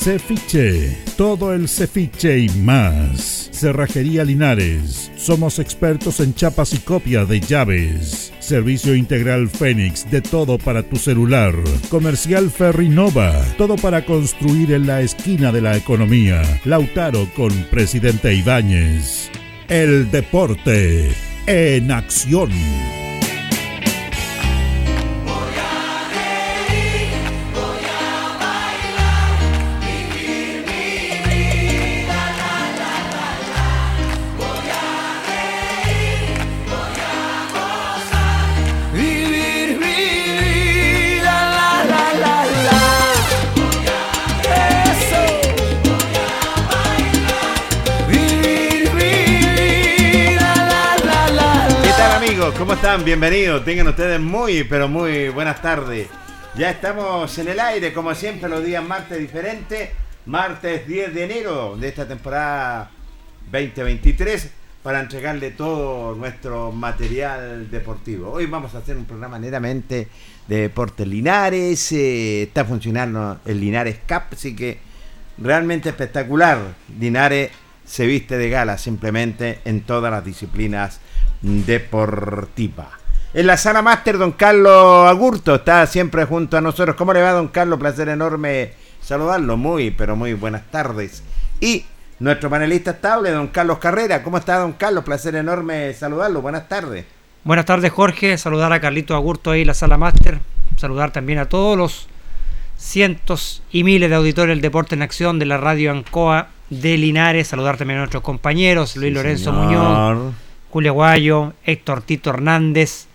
Cefiche, todo el cefiche y más. Cerrajería Linares, somos expertos en chapas y copia de llaves. Servicio integral Fénix, de todo para tu celular. Comercial Ferrinova, todo para construir en la esquina de la economía. Lautaro con Presidente Ibáñez. El deporte en acción. ¿Cómo están? Bienvenidos. Tengan ustedes muy, pero muy buenas tardes. Ya estamos en el aire, como siempre, los días martes diferentes. Martes 10 de enero de esta temporada 2023 para entregarle todo nuestro material deportivo. Hoy vamos a hacer un programa netamente de deportes Linares. Eh, está funcionando el Linares Cup, así que realmente espectacular. Linares se viste de gala simplemente en todas las disciplinas deportiva. En la sala máster, don Carlos Agurto está siempre junto a nosotros. ¿Cómo le va, don Carlos? Placer enorme saludarlo. Muy, pero muy buenas tardes. Y nuestro panelista estable, don Carlos Carrera. ¿Cómo está, don Carlos? Placer enorme saludarlo. Buenas tardes. Buenas tardes, Jorge. Saludar a Carlito Agurto ahí en la sala máster. Saludar también a todos los cientos y miles de auditores del Deporte en Acción de la radio Ancoa de Linares. Saludar también a nuestros compañeros, Luis Lorenzo Muñoz Julio Guayo, Héctor Tito Hernández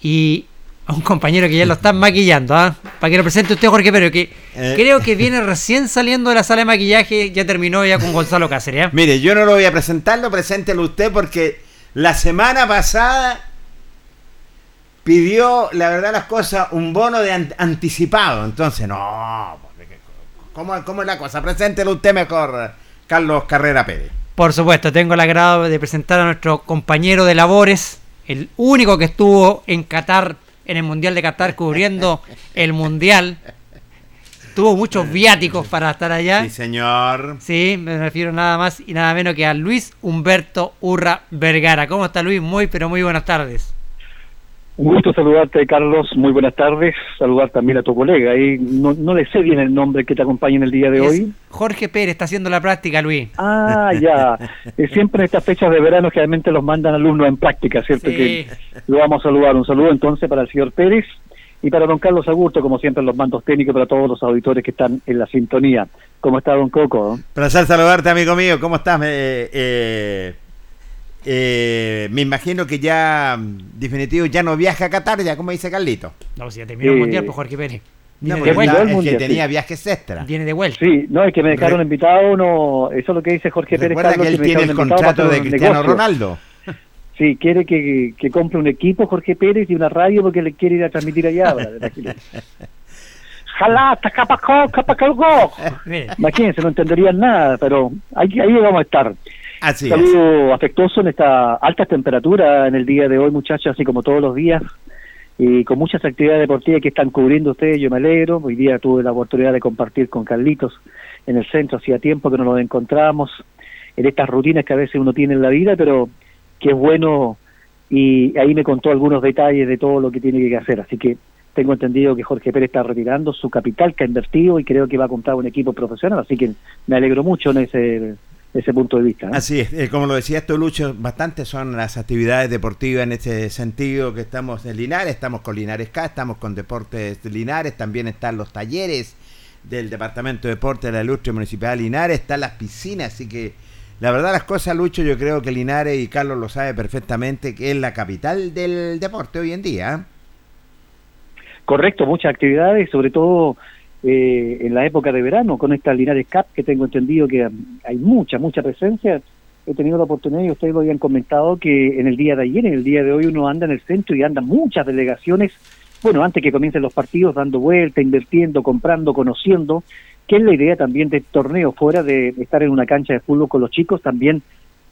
y a un compañero que ya lo están maquillando, ¿ah? Para que lo presente usted, Jorge Pero que eh. creo que viene recién saliendo de la sala de maquillaje, ya terminó ya con Gonzalo Cáceres. ¿ah? Mire, yo no lo voy a presentarlo, preséntelo usted porque la semana pasada pidió, la verdad las cosas, un bono de anticipado. Entonces, no, ¿cómo, ¿cómo es la cosa? Preséntelo usted mejor, Carlos Carrera Pérez. Por supuesto, tengo el agrado de presentar a nuestro compañero de labores, el único que estuvo en Qatar, en el Mundial de Qatar, cubriendo el Mundial. Tuvo muchos viáticos para estar allá. Sí, señor. Sí, me refiero nada más y nada menos que a Luis Humberto Urra Vergara. ¿Cómo está Luis? Muy, pero muy buenas tardes. Un gusto saludarte, Carlos. Muy buenas tardes. Saludar también a tu colega. Y no, no le sé bien el nombre que te acompaña en el día de hoy. Jorge Pérez está haciendo la práctica, Luis. Ah, ya. Siempre en estas fechas de verano generalmente los mandan alumnos en práctica, ¿cierto? Que lo vamos a saludar. Un saludo entonces para el señor Pérez y para don Carlos Agurto, como siempre, los mandos técnicos para todos los auditores que están en la sintonía. ¿Cómo está, don Coco? Placer saludarte, amigo mío. ¿Cómo estás? Eh, eh eh, me imagino que ya, definitivo, ya no viaja a Qatar, ya como dice Carlito. No, si ya terminó el mundial, pues Jorge Pérez. No, porque está- es que tenía viajes extra. Viene de vuelta. Sí, no, es que me dejaron Re- invitado uno, eso es lo que dice Jorge Pérez Recuerda Carlos, que él me tiene el contrato de Cristiano negocio. Ronaldo. Sí, quiere que, que compre un equipo Jorge Pérez y una radio porque le quiere ir a transmitir allá. Jalá, tacapacó, capacalgó. Imagínense, no entenderían nada, pero ahí, ahí vamos a estar. Así. Saludo afectuoso en esta alta temperatura en el día de hoy, muchachos, así como todos los días, y con muchas actividades deportivas que están cubriendo ustedes, yo me alegro. Hoy día tuve la oportunidad de compartir con Carlitos en el centro, hacía tiempo que no nos encontramos en estas rutinas que a veces uno tiene en la vida, pero que es bueno, y ahí me contó algunos detalles de todo lo que tiene que hacer, así que tengo entendido que Jorge Pérez está retirando su capital que ha invertido y creo que va a comprar un equipo profesional, así que me alegro mucho en ese, ese punto de vista. ¿no? Así es, eh, como lo decía esto Lucho, bastante son las actividades deportivas en este sentido que estamos en Linares, estamos con Linares K, estamos con Deportes de Linares, también están los talleres del Departamento de Deporte de la Ilustre Municipal de Linares, están las piscinas, así que la verdad las cosas, Lucho, yo creo que Linares y Carlos lo sabe perfectamente que es la capital del deporte hoy en día. ¿eh? Correcto, muchas actividades, sobre todo eh, en la época de verano, con esta Linares Cup, que tengo entendido que hay mucha, mucha presencia. He tenido la oportunidad, y ustedes lo habían comentado, que en el día de ayer, en el día de hoy, uno anda en el centro y andan muchas delegaciones, bueno, antes que comiencen los partidos, dando vuelta, invirtiendo, comprando, conociendo, que es la idea también del torneo, fuera de estar en una cancha de fútbol con los chicos, también,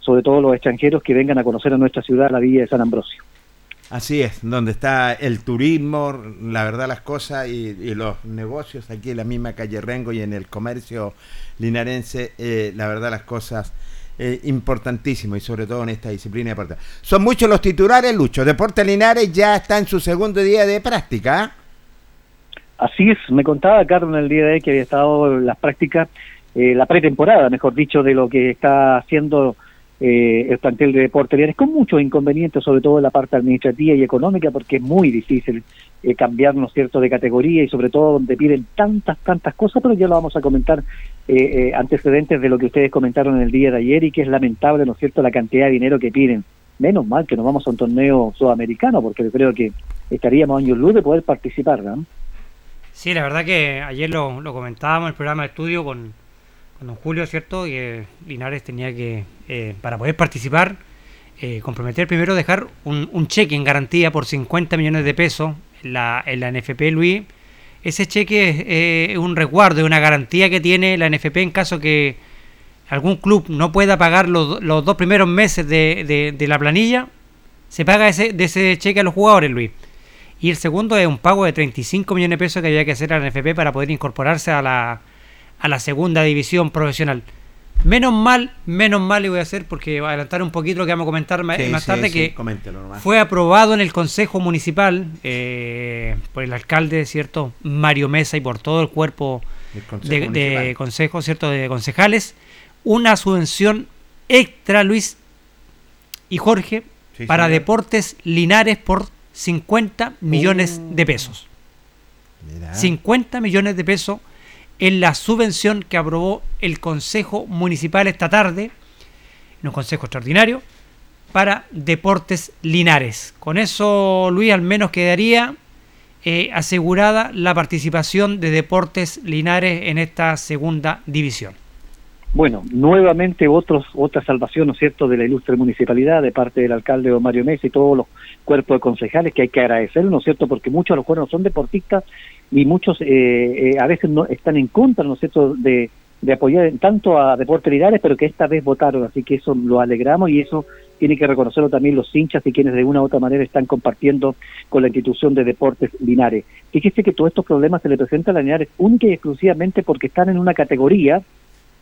sobre todo los extranjeros que vengan a conocer a nuestra ciudad, la Villa de San Ambrosio. Así es, donde está el turismo, la verdad las cosas y, los negocios aquí en la misma calle Rengo y en el comercio linarense, eh, la verdad las cosas eh, importantísimo y sobre todo en esta disciplina deportiva. Son muchos los titulares, Lucho. Deporte Linares ya está en su segundo día de práctica. ¿ah? Así es, me contaba Carlos el día de hoy que había estado las prácticas, eh, la pretemporada, mejor dicho, de lo que está haciendo eh, el plantel de Deportes con muchos inconvenientes, sobre todo en la parte administrativa y económica, porque es muy difícil eh, cambiar, ¿no es cierto?, de categoría y sobre todo donde piden tantas, tantas cosas, pero ya lo vamos a comentar eh, eh, antecedentes de lo que ustedes comentaron en el día de ayer y que es lamentable, ¿no cierto?, la cantidad de dinero que piden. Menos mal que nos vamos a un torneo sudamericano, porque yo creo que estaríamos años luz de poder participar, ¿no? Sí, la verdad que ayer lo, lo comentábamos en el programa de estudio con, con don Julio, ¿cierto? Que Linares tenía que, eh, para poder participar, eh, comprometer primero dejar un, cheque en garantía por 50 millones de pesos en la, la NFP, Luis. Ese cheque es eh, un resguardo, es una garantía que tiene la NFP en caso que algún club no pueda pagar los, los dos primeros meses de, de- de la planilla, se paga ese, de ese cheque a los jugadores, Luis. Y el segundo es un pago de 35 millones de pesos que había que hacer a la NFP para poder incorporarse a la, a la segunda división profesional. Menos mal, menos mal le voy a hacer porque voy a adelantar un poquito lo que vamos a comentar Sí, más sí, tarde sí, que fue aprobado en el Consejo Municipal eh, por el alcalde, ¿cierto? Mario Mesa y por todo el cuerpo El Consejo de, de consejo, ¿cierto? De concejales, una subvención extra, Luis y Jorge, para señor. Deportes Linares por 50 millones Uh. de pesos. Mira. 50 millones de pesos en la subvención que aprobó el Consejo Municipal esta tarde, en un consejo extraordinario, para Deportes Linares. Con eso, Luis, al menos quedaría eh, asegurada la participación de Deportes Linares en esta segunda división. Bueno, nuevamente otra salvación, ¿no es cierto?, de la ilustre municipalidad, de parte del alcalde don Mario Mesa y todos los cuerpos de concejales que hay que agradecer, ¿no es cierto?, porque muchos a lo mejor no son deportistas y muchos eh, eh, a veces no están en contra, ¿no de apoyar tanto a Deportes Linares, pero que esta vez votaron, así que eso lo alegramos y eso tiene que reconocerlo también los hinchas y quienes de una u otra manera están compartiendo con la institución de Deportes Linares. Fíjese que todos estos problemas se le presentan a Linares única y exclusivamente porque están en una categoría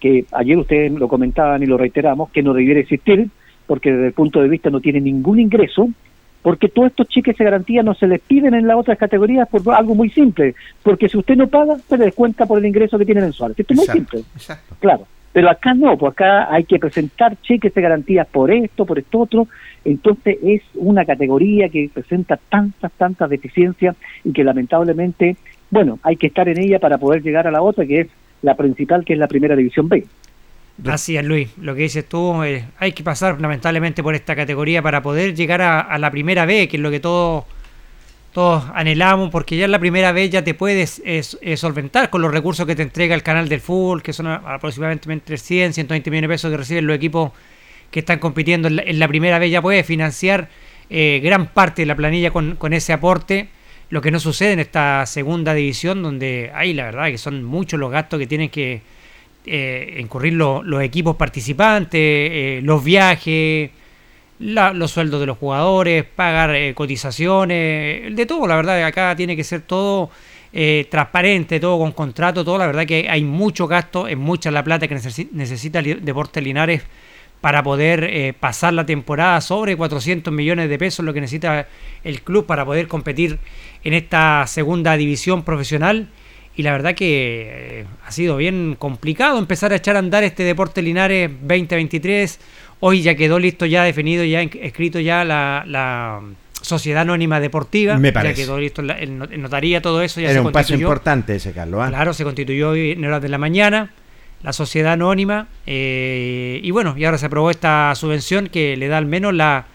que ayer ustedes lo comentaban y lo reiteramos, que no debiera existir, porque desde el punto de vista no tiene ningún ingreso, porque todos estos cheques de garantía no se les piden en las otras categorías por algo muy simple, porque si usted no paga, se le descuenta por el ingreso que tiene mensual. Esto es muy simple, exacto. claro. Pero acá no, pues acá hay que presentar cheques de garantía por esto, por esto otro, entonces es una categoría que presenta tantas, tantas deficiencias y que lamentablemente, bueno, hay que estar en ella para poder llegar a la otra, que es la principal, que es la primera división B. Así es, Luis. Lo que dices tú, eh, hay que pasar lamentablemente por esta categoría para poder llegar a, la primera B, que es lo que todos todos anhelamos, porque ya en la primera vez ya te puedes solventar con los recursos que te entrega el canal del fútbol, que son aproximadamente entre 100, 120 millones de pesos que reciben los equipos que están compitiendo en la, primera vez, ya puedes financiar eh, gran parte de la planilla con, ese aporte. Lo que no sucede en esta segunda división, donde hay la verdad que son muchos los gastos que tienen que eh, incurrir los equipos participantes, eh, los viajes, los sueldos de los jugadores, pagar eh, cotizaciones, de todo, la verdad, acá tiene que ser todo eh, transparente, todo con contrato, todo, la verdad que hay mucho gasto, es mucha la plata que necesita el Deportes Linares para poder pasar la temporada. Sobre 400 millones de pesos, lo que necesita el club para poder competir en esta segunda división profesional. Y la verdad que ha sido bien complicado empezar a echar a andar este Deportes Linares 2023 Hoy ya quedó listo, ya definido, ya escrito ya la, Sociedad Anónima Deportiva. Me parece. Ya quedó listo en, notaría todo eso. Ya Era un paso importante ese, Carlos. ¿ah? Claro, se constituyó hoy en horas de la mañana la Sociedad Anónima. Eh, y bueno, y ahora se aprobó esta subvención que le da al menos la,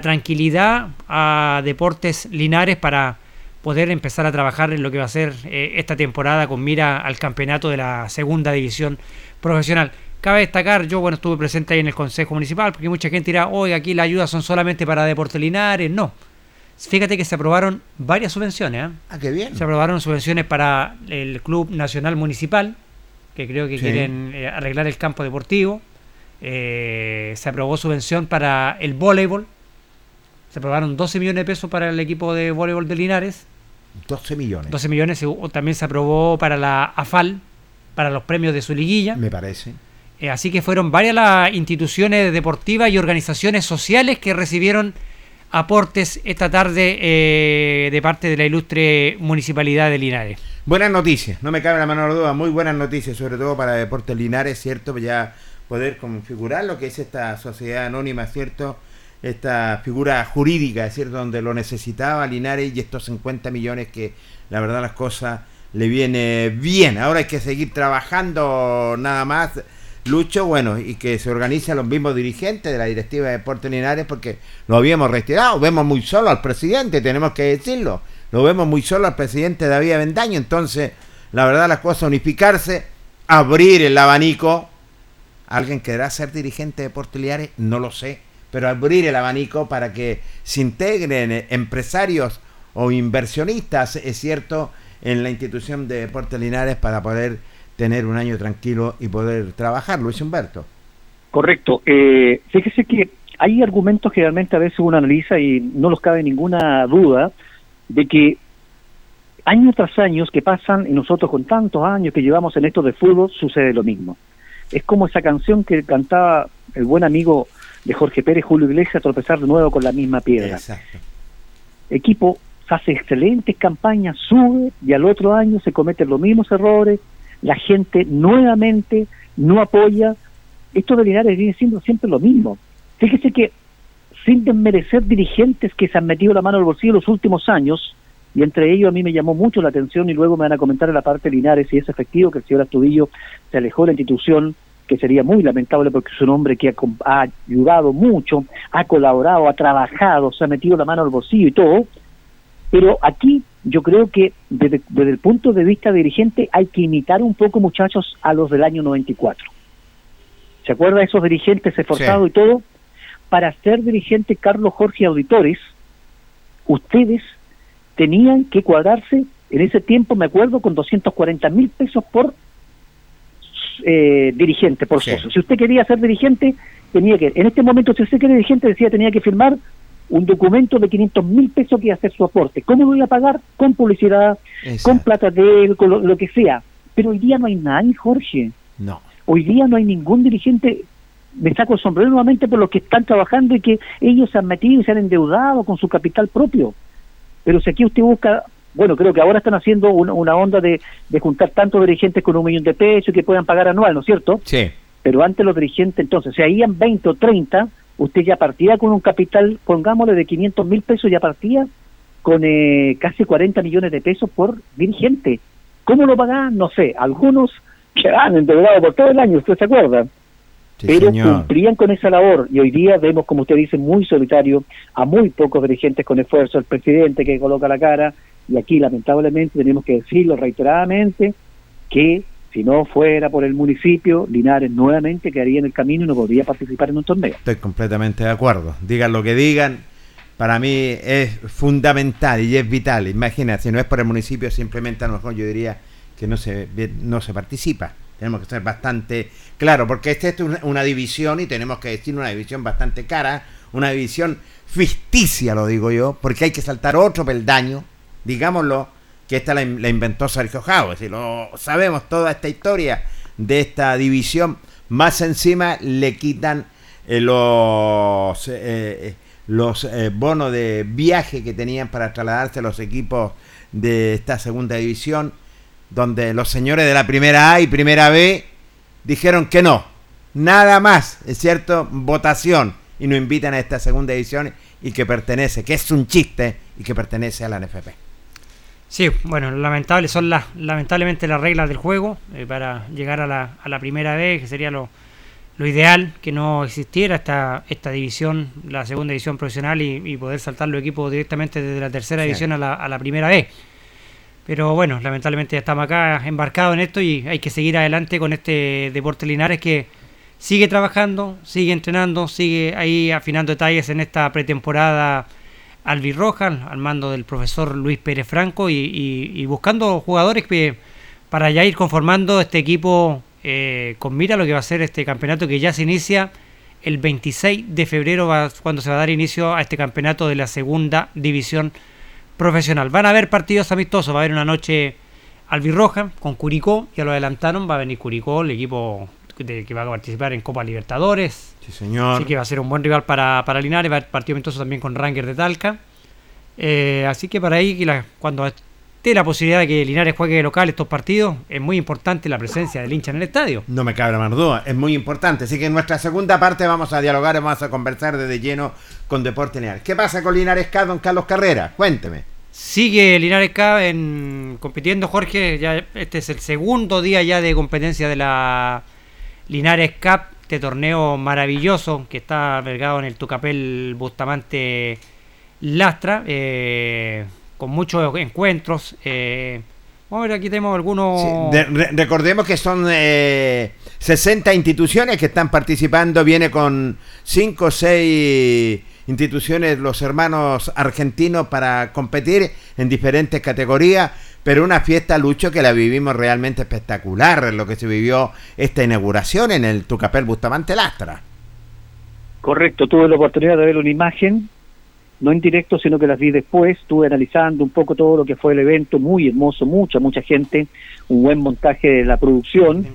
tranquilidad a Deportes Linares para poder empezar a trabajar en lo que va a ser eh, esta temporada con mira al campeonato de la segunda división profesional. Cabe destacar, yo bueno estuve presente ahí en el Consejo Municipal, porque mucha gente dirá, hoy aquí las ayudas son solamente para Deportes Linares. No. Fíjate que se aprobaron varias subvenciones. ¿eh? Ah, qué bien. Se aprobaron subvenciones para el Club Nacional Municipal, que creo que quieren eh, arreglar el campo deportivo. Eh, se aprobó subvención para el voleibol. Se aprobaron 12 millones de pesos para el equipo de voleibol de Linares. 12 millones. 12 millones. También se aprobó para la AFAL, para los premios de su liguilla. Me parece. Eh, así que fueron varias las instituciones deportivas y organizaciones sociales que recibieron aportes esta tarde eh, de parte de la ilustre municipalidad de Linares. Buenas noticias, no me cabe la menor duda, muy buenas noticias, sobre todo para Deportes Linares, ¿cierto? Ya poder configurar lo que es esta sociedad anónima, ¿cierto? Esta figura jurídica, ¿cierto? Donde lo necesitaba Linares y estos 50 millones que la verdad las cosas le viene bien. Ahora hay que seguir trabajando nada más Lucho, bueno, y que se organizan los mismos dirigentes de la directiva de Deportes Linares porque lo habíamos retirado. Vemos muy solo al presidente, tenemos que decirlo. Lo vemos muy solo al presidente David Avendaño. Entonces, la verdad, las cosas unificarse, abrir el abanico. ¿Alguien querrá ser dirigente de Deportes Linares? No lo sé. Pero abrir el abanico para que se integren empresarios o inversionistas, es cierto, en la institución de Deportes Linares para poder tener un año tranquilo y poder trabajar, Luis Humberto. Correcto. Eh, fíjese que hay argumentos que realmente a veces uno analiza y no los cabe ninguna duda de que año tras año que pasan y nosotros con tantos años que llevamos en esto de fútbol sucede lo mismo. Es como esa canción que cantaba el buen amigo de Jorge Pérez, Julio Iglesias, tropezar de nuevo con la misma piedra. Exacto. Equipo hace excelentes campañas, sube y al otro año se cometen los mismos errores, la gente nuevamente no apoya. Esto de Linares viene siendo siempre lo mismo. Fíjese que sin desmerecer dirigentes que se han metido la mano al bolsillo los últimos años, y entre ellos a mí me llamó mucho la atención y luego me van a comentar en la parte de Linares si es efectivo que el señor Astudillo se alejó de la institución, que sería muy lamentable porque es un hombre que ha, ayudado mucho, ha colaborado, ha trabajado, se ha metido la mano al bolsillo y todo, pero aquí yo creo que desde, el punto de vista dirigente hay que imitar un poco, muchachos, a los del año 94. ¿Se acuerda de esos dirigentes esforzados y todo? Para ser dirigente Carlos Jorge Auditores, ustedes tenían que cuadrarse, en ese tiempo me acuerdo, con 240 mil pesos por eh, dirigente, por socio. Si usted quería ser dirigente, tenía que, en este momento, si usted quería dirigente, decía tenía que firmar un documento de 500 mil pesos que iba a hacer su aporte. ¿Cómo lo iba a pagar? Con publicidad, con plata de él, con lo, que sea. Pero hoy día no hay nadie, Jorge. No. Hoy día no hay ningún dirigente. Me saco el sombrero nuevamente por los que están trabajando y que ellos se han metido y se han endeudado con su capital propio. Pero si aquí usted busca, bueno, creo que ahora están haciendo una, onda de, de juntar tantos dirigentes con un millón de pesos que puedan pagar anual, ¿no es cierto? Sí. Pero antes los dirigentes, entonces, si habían 20 o 30, usted ya partía con un capital, pongámosle, de 500 mil pesos, ya partía con eh, casi 40 millones de pesos por dirigente. ¿Cómo lo pagan? No sé. Algunos quedan endeudados por todo el año, ¿usted se acuerda? pero cumplían con esa labor y hoy día vemos, como usted dice, muy solitario a muy pocos dirigentes con esfuerzo, el presidente que coloca la cara y aquí lamentablemente tenemos que decirlo reiteradamente que si no fuera por el municipio, Linares nuevamente quedaría en el camino y no podría participar en un torneo. Estoy completamente de acuerdo. Digan lo que digan, para mí es fundamental y es vital. Imagina, si no es por el municipio, simplemente a lo mejor yo diría que no se, no se participa. Tenemos que ser bastante claro, porque esta es una, división y tenemos que decir una división bastante cara, una división ficticia, lo digo yo, porque hay que saltar otro peldaño, digámoslo, que esta la, inventó Sergio Jau, es lo sabemos toda esta historia de esta división, más encima le quitan eh, los, eh, eh, los bonos de viaje que tenían para trasladarse los equipos de esta segunda división donde los señores de la primera A y primera B dijeron que no, nada más, es cierto, votación, y nos invitan a esta segunda edición y que pertenece, que es un chiste y que pertenece a la NFP. Sí, bueno, lamentable son las lamentablemente las reglas del juego eh, para llegar a la, a la primera B, que sería lo, lo ideal que no existiera esta, esta división, la segunda división profesional y, poder saltar los equipos directamente desde la tercera división a la, a la primera B. Pero bueno, lamentablemente ya estamos acá embarcados en esto y hay que seguir adelante con este deporte Linares que sigue trabajando, sigue entrenando, sigue ahí afinando detalles en esta pretemporada albirroja al mando del profesor Luis Pérez Franco y, buscando jugadores que para ya ir conformando este equipo eh, con mira lo que va a ser este campeonato que ya se inicia el 26 de febrero cuando se va a dar inicio a este campeonato de la segunda división profesional. Van a haber partidos amistosos, va a haber una noche albirroja con Curicó, ya lo adelantaron, va a venir Curicó, el equipo que va a participar en Copa Libertadores. Sí, señor. Así que va a ser un buen rival para, para Linares, va a haber partido amistoso también con Ranger de Talca. Eh, así que para ahí, cuando esté la posibilidad de que Linares juegue local estos partidos, es muy importante la presencia del hincha en el estadio. No me cabe la más duda, es muy importante. Así que en nuestra segunda parte vamos a dialogar, vamos a conversar desde lleno con Deporte Linares. ¿Qué pasa con Linares K, don Carlos Carrera? Cuénteme. Sigue Linares K en, compitiendo, Jorge. Ya este es el segundo día ya de competencia de la Linares Cup, este torneo maravilloso que está albergado en el Tucapel Bustamante Lastra, eh, con muchos encuentros. Eh, vamos a ver, aquí tenemos algunos. recordemos que son 60 eh, instituciones que están participando, viene con 5 o 6 instituciones, los hermanos argentinos, para competir en diferentes categorías, pero una fiesta, Lucho, que la vivimos realmente espectacular, lo que se vivió esta inauguración en el Tucapel Bustamante Lastra. Correcto, tuve la oportunidad de ver una imagen, no en directo, sino que las vi después, estuve analizando un poco todo lo que fue el evento, muy hermoso, mucha, mucha gente, un buen montaje de la producción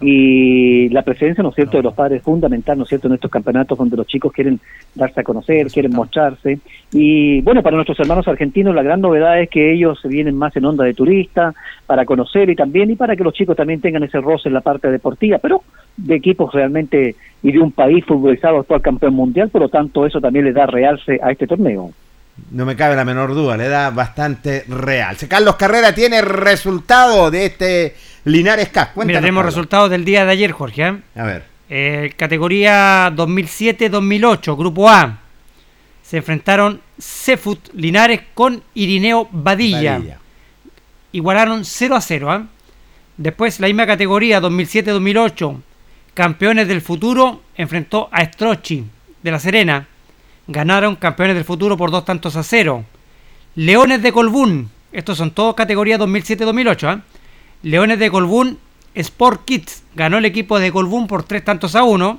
y la presencia, ¿no es cierto?, de los padres fundamental, ¿no es cierto?, en estos campeonatos donde los chicos quieren darse a conocer, quieren mostrarse. Y bueno, para nuestros hermanos argentinos la gran novedad es que ellos vienen más en onda de turista, para conocer y también, y para que los chicos también tengan ese roce en la parte deportiva, pero de equipos realmente y de un país futbolizado actual campeón mundial, por lo tanto eso también le da realce a este torneo. No me cabe la menor duda, le da bastante real. Carlos Carrera tiene resultado de este Linares Cup. Mira, tenemos resultados del día de ayer, Jorge. ¿eh? A ver. Eh, categoría 2007-2008, Grupo A. Se enfrentaron Cefut Linares con Irineo Badilla. Igualaron 0 a 0. ¿eh? Después, la misma categoría 2007-2008, Campeones del Futuro enfrentó a Strochi de La Serena ganaron campeones del futuro por dos tantos a cero. Leones de Colbún, estos son todos categoría 2007-2008. ¿eh? Leones de Colbún, Sport Kids, ganó el equipo de Colbún por tres tantos a uno.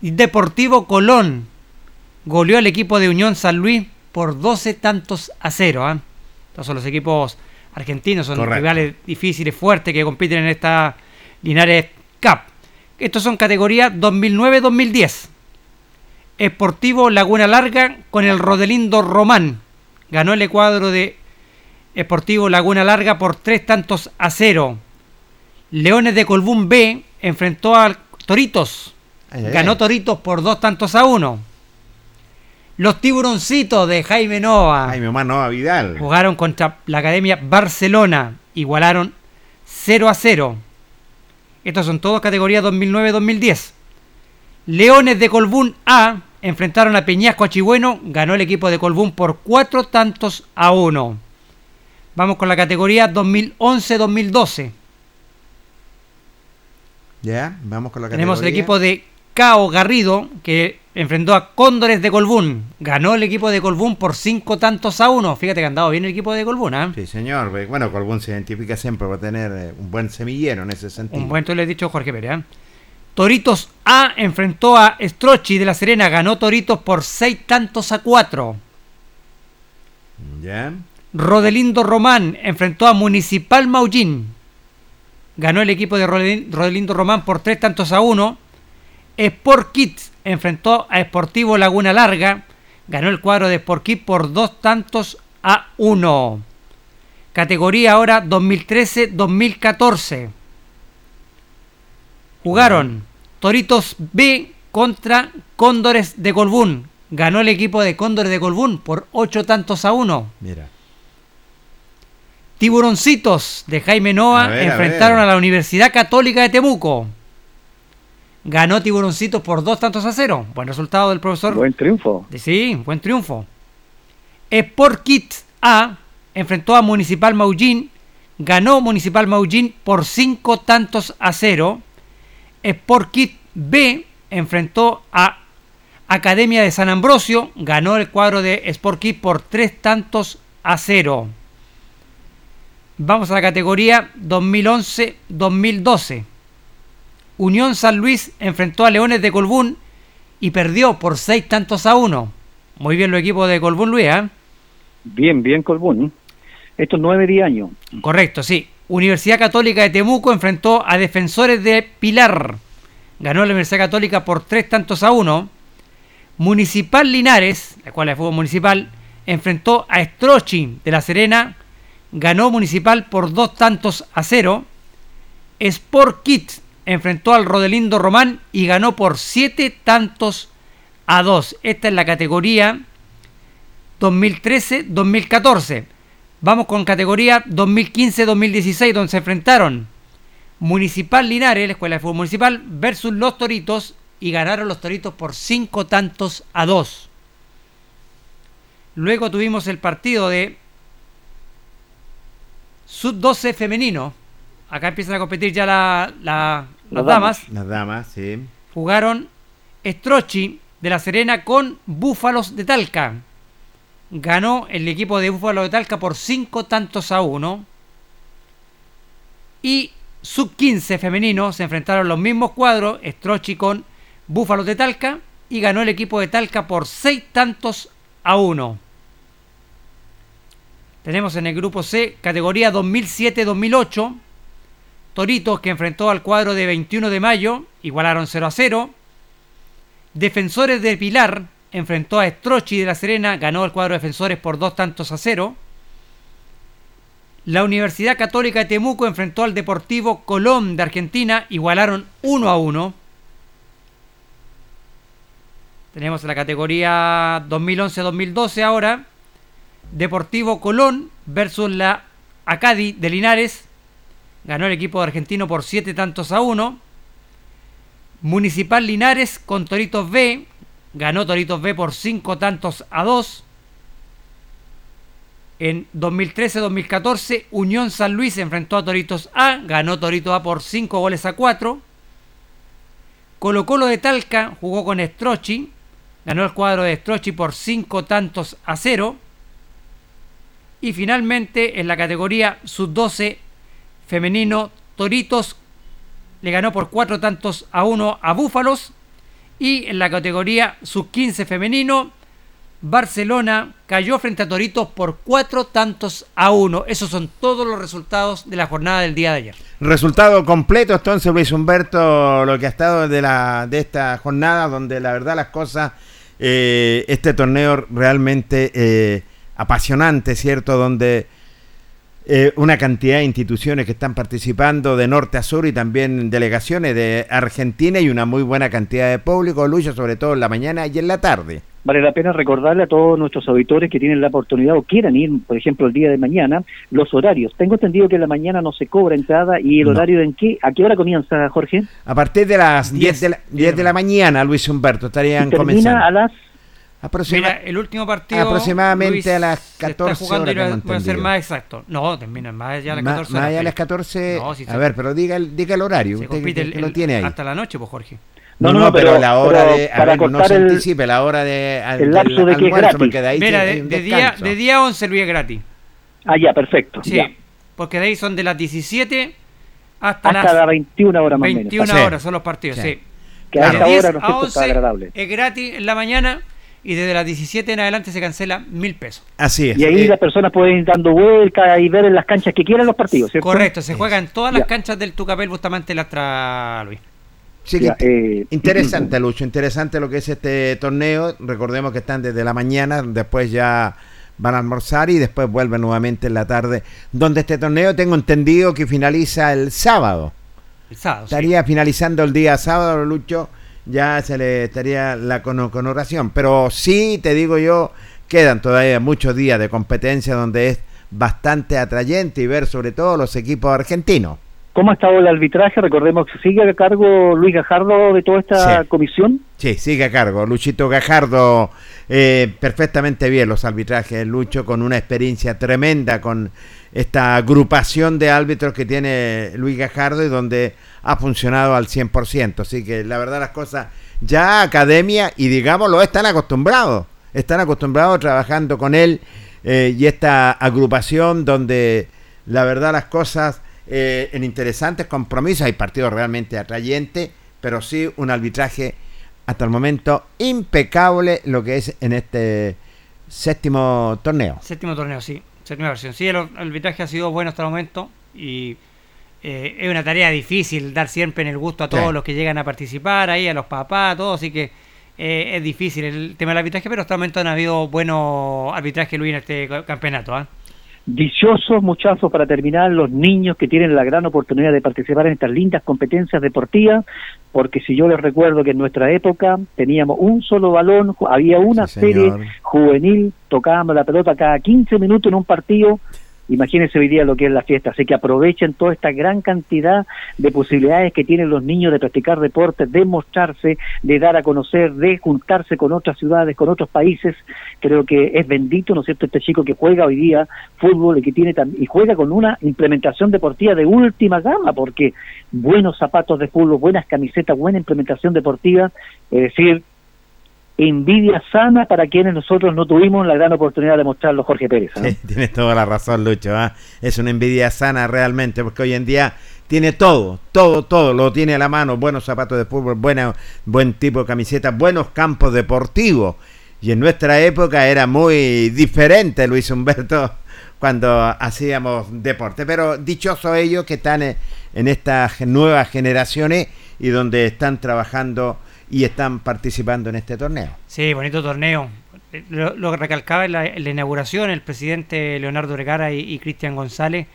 Deportivo Colón goleó al equipo de Unión San Luis por 12 tantos a cero. ¿eh? Estos son los equipos argentinos, son rivales difíciles, fuertes que compiten en esta Linares Cup. Estos son categoría 2009-2010. Esportivo Laguna Larga con el Rodelindo Román. Ganó el cuadro de Esportivo Laguna Larga por tres tantos a cero. Leones de Colbún B enfrentó a Toritos. Ganó Toritos por dos tantos a uno. Los tiburoncitos de Jaime Nova. Jaime Nova Vidal. Jugaron contra la Academia Barcelona. Igualaron 0 a 0. Estos son todos categorías 2009-2010. Leones de Colbún A enfrentaron a Peñasco Achigüeno, ganó el equipo de Colbún por cuatro tantos a uno. Vamos con la categoría 2011-2012. Ya, vamos con la categoría. Tenemos el equipo de Cao Garrido, que enfrentó a Cóndores de Colbún. Ganó el equipo de Colbún por cinco tantos a uno. Fíjate que ha andado bien el equipo de Colbún, ¿eh? Sí, señor. Bueno, Colbún se identifica siempre por tener eh, un buen semillero en ese sentido. Un buen, tú le he dicho Jorge Pérez. ¿eh? Toritos A enfrentó a Strochi de la Serena. Ganó Toritos por seis tantos a cuatro. Ya. Rodelindo Román enfrentó a Municipal Maullín. Ganó el equipo de Rodelindo Román por tres tantos a uno. Sport Kids enfrentó a Sportivo Laguna Larga. Ganó el cuadro de Sport Kids por dos tantos a uno. Categoría ahora 2013-2014. Jugaron Toritos B contra Cóndores de Colbún. Ganó el equipo de Cóndores de Colbún por ocho tantos a uno. Mira. Tiburoncitos de Jaime Noa enfrentaron a, la Universidad Católica de Temuco. Ganó Tiburoncitos por dos tantos a cero. Buen resultado del profesor. Buen triunfo. Sí, buen triunfo. Sport Kids A enfrentó a Municipal Maullín. Ganó Municipal Maullín por cinco tantos a cero. Sport Kids B enfrentó a Academia de San Ambrosio. Ganó el cuadro de Sport Kids por tres tantos a cero. Vamos a la categoría 2011-2012. Unión San Luis enfrentó a Leones de Colbún y perdió por seis tantos a uno. Muy bien los equipos de Colbún, Luis. ¿eh? Bien, bien Colbún. Estos nueve diez años. Correcto, sí. Universidad Católica de Temuco enfrentó a Defensores de Pilar. Ganó la Universidad Católica por tres tantos a uno. Municipal Linares, la cual es fútbol municipal, enfrentó a Strochi de La Serena ganó Municipal por dos tantos a cero. Sport Kids enfrentó al Rodelindo Román y ganó por siete tantos a dos. Esta es la categoría 2013-2014. Vamos con categoría 2015-2016, donde se enfrentaron Municipal Linares, la Escuela de Fútbol Municipal, versus los Toritos y ganaron los Toritos por cinco tantos a dos. Luego tuvimos el partido de Sub-12 femenino. Acá empiezan a competir ya las, damas. Las damas, sí. Jugaron Strochi de La Serena con Búfalos de Talca. Ganó el equipo de Búfalos de Talca por 5 tantos a 1. Y Sub-15 femenino se enfrentaron los mismos cuadros, Strochi con Búfalos de Talca. Y ganó el equipo de Talca por 6 tantos a 1. Tenemos en el grupo C categoría 2007-2008. Toritos que enfrentó al cuadro de 21 de mayo, igualaron 0 a 0. Defensores de Pilar enfrentó a Strochi de la Serena, ganó el cuadro de Defensores por dos tantos a 0. La Universidad Católica de Temuco enfrentó al Deportivo Colón de Argentina, igualaron 1 a 1. Tenemos la categoría 2011-2012 ahora. Deportivo Colón versus la Acadi de Linares. Ganó el equipo argentino por 7 tantos a 1. Municipal Linares con Toritos B. Ganó Toritos B por 5 tantos a 2. En 2013-2014, Unión San Luis enfrentó a Toritos A. Ganó Toritos A por 5 goles a 4. Colo Colo de Talca jugó con Strochi. Ganó el cuadro de Strochi por 5 tantos a 0. Y finalmente en la categoría sub-12 femenino, Toritos le ganó por cuatro tantos a uno a Búfalos. Y en la categoría sub-15 femenino, Barcelona cayó frente a Toritos por cuatro tantos a uno. Esos son todos los resultados de la jornada del día de ayer. Resultado completo entonces, Luis Humberto, lo que ha estado de, la, de esta jornada, donde la verdad las cosas, eh, este torneo realmente... Eh, apasionante, ¿cierto? Donde eh, una cantidad de instituciones que están participando de norte a sur y también delegaciones de Argentina y una muy buena cantidad de público, lucha sobre todo en la mañana y en la tarde. vale la pena recordarle a todos nuestros auditores que tienen la oportunidad o quieran ir, por ejemplo, el día de mañana, los horarios. Tengo entendido que en la mañana no se cobra entrada y el horario en qué, ¿a qué hora comienza, Jorge? A partir de las 10 de la, 10 de la mañana, Luis Humberto, estarían termina comenzando. a las Mira, el último partido. Aproximadamente Luis, a las 14 se está jugando horas. y voy a ser más exacto. No, termina más allá a las Ma- 14 más horas. allá de las sí. 14. No, sí, a se- ver, pero diga el, diga el horario. Se usted el- lo tiene ahí. hasta la noche, pues Jorge. No, No, no, no, pero, pero- la hora pero de. A para ver, no cortar se el- anticipe la hora de. al- el lapso de que es gratis. porque de ahí Mira, tiene de, de día, de día 11 Luis es gratis. Ah, ya, perfecto. Sí, ya. porque de ahí son de las 17 hasta, Hasta las las 21 horas más o 21 menos. Horas son los partidos, Sí. sí. Que a De esta 10 hora, ¿no es a cierto? Está 11 agradable. es gratis en la mañana y desde las 17 en adelante se cancela mil pesos. Así es. Y ahí Eh, las personas pueden ir dando vueltas y ver en las canchas que quieran los partidos, ¿cierto? Correcto, se juega en todas las Ya. canchas del Tucapel Bustamante Lastra, Luis. sí Ya, eh, Interesante, Lucho, interesante lo que es este torneo. Recordemos que están desde la mañana, después ya van a almorzar y después vuelven nuevamente en la tarde. Donde este torneo tengo entendido que finaliza el sábado. El sábado. sí. Estaría finalizando el día sábado, Lucho, ya se le estaría la cono- connotación. Pero sí, te digo yo, quedan todavía muchos días de competencia donde es bastante atrayente y ver sobre todo los equipos argentinos. ¿Cómo ha estado el arbitraje? Recordemos que sigue a cargo Luis Gajardo de toda esta Sí. comisión. Sí, sigue a cargo. Luchito Gajardo, eh, perfectamente bien los arbitrajes, Lucho, con una experiencia tremenda con esta agrupación de árbitros que tiene Luis Gajardo y donde ha funcionado al 100%. Así que la verdad las cosas, ya academia y digámoslo, están acostumbrados. Están acostumbrados trabajando con él eh, y esta agrupación donde la verdad las cosas eh, en interesantes compromisos, hay partidos realmente atrayentes, pero sí un arbitraje hasta el momento impecable lo que es en este séptimo torneo. Séptimo torneo, sí. Séptima versión. Sí, el arbitraje ha sido bueno hasta el momento y eh, es una tarea difícil dar siempre en el gusto a todos Sí. los que llegan a participar, ahí a los papás, a todos, así que eh, es difícil el tema del arbitraje, pero hasta el momento han habido buenos arbitrajes, Luis, en este ca- campeonato. ¿ah? Dichosos muchachos para terminar los niños que tienen la gran oportunidad de participar en estas lindas competencias deportivas, porque si yo les recuerdo que en nuestra época teníamos un solo balón, había una Sí, serie juvenil, tocábamos la pelota cada 15 minutos en un partido, imagínense hoy día lo que es la fiesta, así que aprovechen toda esta gran cantidad de posibilidades que tienen los niños de practicar deportes, de mostrarse, de dar a conocer, de juntarse con otras ciudades, con otros países, creo que es bendito, ¿no es cierto?, este chico que juega hoy día fútbol y que tiene y juega con una implementación deportiva de última gama, porque buenos zapatos de fútbol, buenas camisetas, buena implementación deportiva, es decir, envidia sana para quienes nosotros no tuvimos la gran oportunidad de mostrarlo, Jorge Pérez. ¿ah? Sí, tienes toda la razón, Lucho. ¿ah? Es una envidia sana realmente, porque hoy en día tiene todo, todo, todo, lo tiene a la mano. Buenos zapatos de fútbol, buena, buen tipo de camiseta, buenos campos deportivos. Y en nuestra época era muy diferente, Luis Humberto, cuando hacíamos deporte. Pero dichoso ellos que están eh, en estas nuevas generaciones y donde están trabajando y están participando en este torneo. Sí, bonito torneo. Lo, lo recalcaba en la, inauguración el presidente Leonardo Regara y, Cristian González.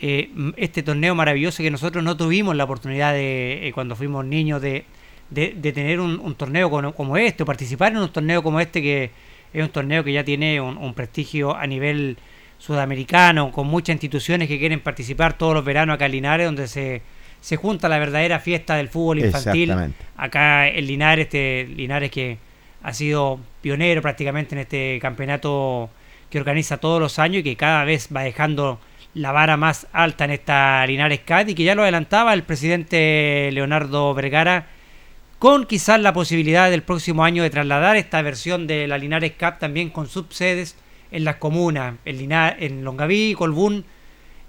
eh, este torneo maravilloso que nosotros no tuvimos la oportunidad de, eh, cuando fuimos niños, de, de- de tener un, un torneo como, como este, o participar en un torneo como este, que es un torneo que ya tiene un, un prestigio a nivel sudamericano, con muchas instituciones que quieren participar todos los veranos acá en Linares, donde se, se junta la verdadera fiesta del fútbol infantil. Acá en Linares, este Linares que ha sido pionero prácticamente en este campeonato que organiza todos los años y que cada vez va dejando la vara más alta en esta Linares Cat y que ya lo adelantaba el presidente Leonardo Vergara con quizás la posibilidad del próximo año de trasladar esta versión de la Linares Cup también con subsedes en las comunas, en, Lina- en Longaví, Colbún,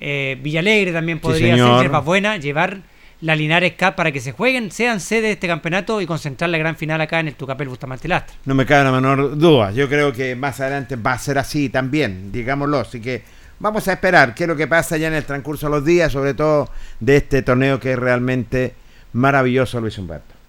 eh, Villalegre también podría ser Yerbas Buena, llevar la Linares Cup para que se jueguen, sean sede de este campeonato y concentrar la gran final acá en el Tucapel Bustamante Lastra. No me cabe la menor duda. Yo creo que más adelante va a ser así también, digámoslo. Así que vamos a esperar qué es lo que pasa ya en el transcurso de los días, sobre todo de este torneo que es realmente maravilloso, Luis Humberto.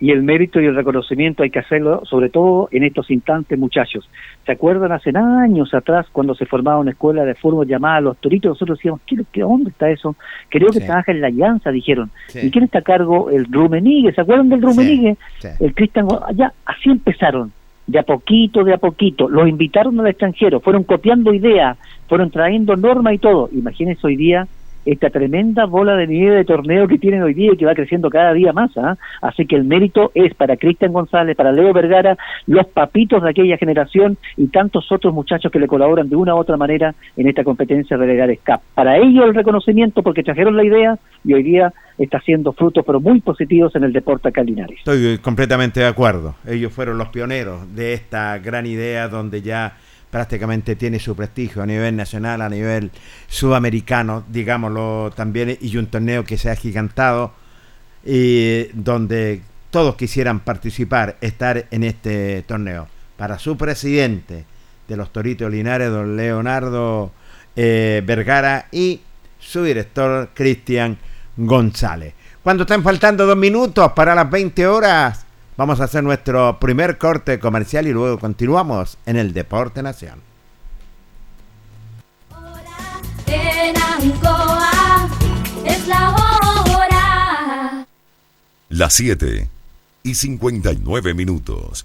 Y el mérito y el reconocimiento hay que hacerlo, sobre todo en estos instantes, muchachos. ¿Se acuerdan hace años atrás cuando se formaba una escuela de fútbol llamada Los Toritos? Nosotros decíamos, ¿qué, qué dónde está eso? Creo que Sí. trabaja en la Alianza, dijeron. Sí. ¿Y quién está a cargo? El Rumenigue, ¿se acuerdan del Rumenigue? Sí. El Cristian, ya, así empezaron. de a poquito, de a poquito, los invitaron al extranjero, fueron copiando ideas, fueron trayendo normas y todo. Imagínense hoy día esta tremenda bola de nieve de torneo que tienen hoy día y que va creciendo cada día más. ¿ah? Así que el mérito es para Cristian González, para Leo Vergara, los papitos de aquella generación y tantos otros muchachos que le colaboran de una u otra manera en esta competencia de Legares Cup. Para ellos el reconocimiento porque trajeron la idea y hoy día está haciendo frutos pero muy positivos en el deporte calinares. Estoy completamente de acuerdo. Ellos fueron los pioneros de esta gran idea donde ya prácticamente tiene su prestigio a nivel nacional, a nivel sudamericano, digámoslo también, y un torneo que se ha gigantado y donde todos quisieran participar, estar en este torneo. Para su presidente de los Toritos Linares, don Leonardo eh, Vergara, y su director, Cristian González. Cuando están faltando dos minutos para las 20 horas, Vamos a hacer nuestro primer corte comercial y luego continuamos en el Deporte Nación. Las 7 y 59 minutos.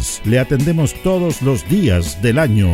Le atendemos todos los días del año.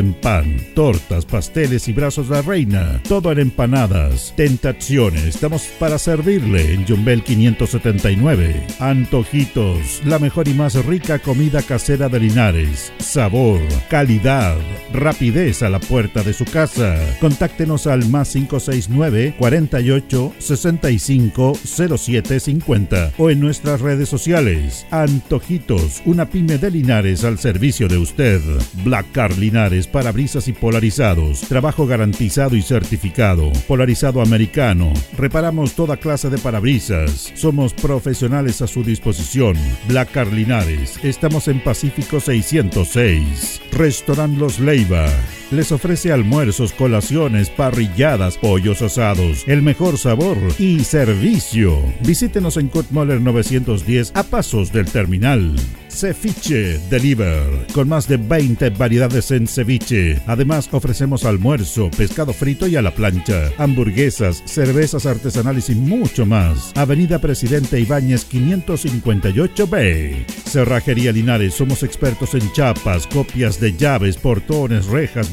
en pan, tortas, pasteles y brazos de la reina. Todo en empanadas. Tentaciones. Estamos para servirle en Jumbel 579. Antojitos. La mejor y más rica comida casera de Linares. Sabor, calidad, rapidez a la puerta de su casa. Contáctenos al más 569 48 65 07 50 o en nuestras redes sociales. Antojitos, una pyme de Linares al servicio de usted. Black Car Linares parabrisas y polarizados. Trabajo garantizado y certificado. Polarizado americano. Reparamos toda clase de parabrisas. Somos profesionales a su disposición. Black Carlinares. Estamos en Pacífico 606. Restaurant Los Leiva les ofrece almuerzos, colaciones, parrilladas, pollos asados, el mejor sabor y servicio. Visítenos en Kutmoller 910 a pasos del terminal. Ceviche Deliver, con más de 20 variedades en ceviche. Además, ofrecemos almuerzo, pescado frito y a la plancha, hamburguesas, cervezas artesanales y mucho más. Avenida Presidente Ibáñez 558B. Cerrajería Linares, somos expertos en chapas, copias de llaves, portones, rejas,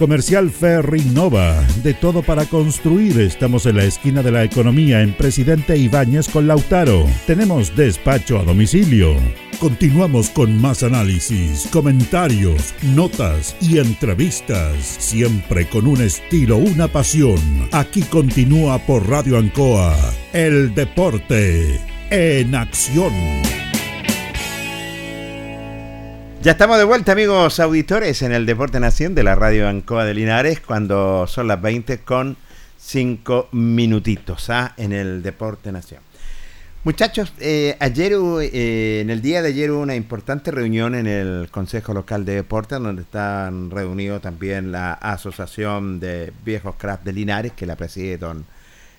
Comercial Ferry Nova, de todo para construir. Estamos en la esquina de la economía en Presidente Ibáñez con Lautaro. Tenemos despacho a domicilio. Continuamos con más análisis, comentarios, notas y entrevistas, siempre con un estilo, una pasión. Aquí continúa por Radio Ancoa, el deporte en acción. Ya estamos de vuelta, amigos auditores, en el Deporte Nación de la Radio Ancoa de Linares, cuando son las 20 con 5 minutitos ¿ah? en el Deporte Nación. Muchachos, eh, ayer eh, en el día de ayer hubo una importante reunión en el Consejo Local de Deportes, donde están reunidos también la Asociación de Viejos Craft de Linares, que la preside don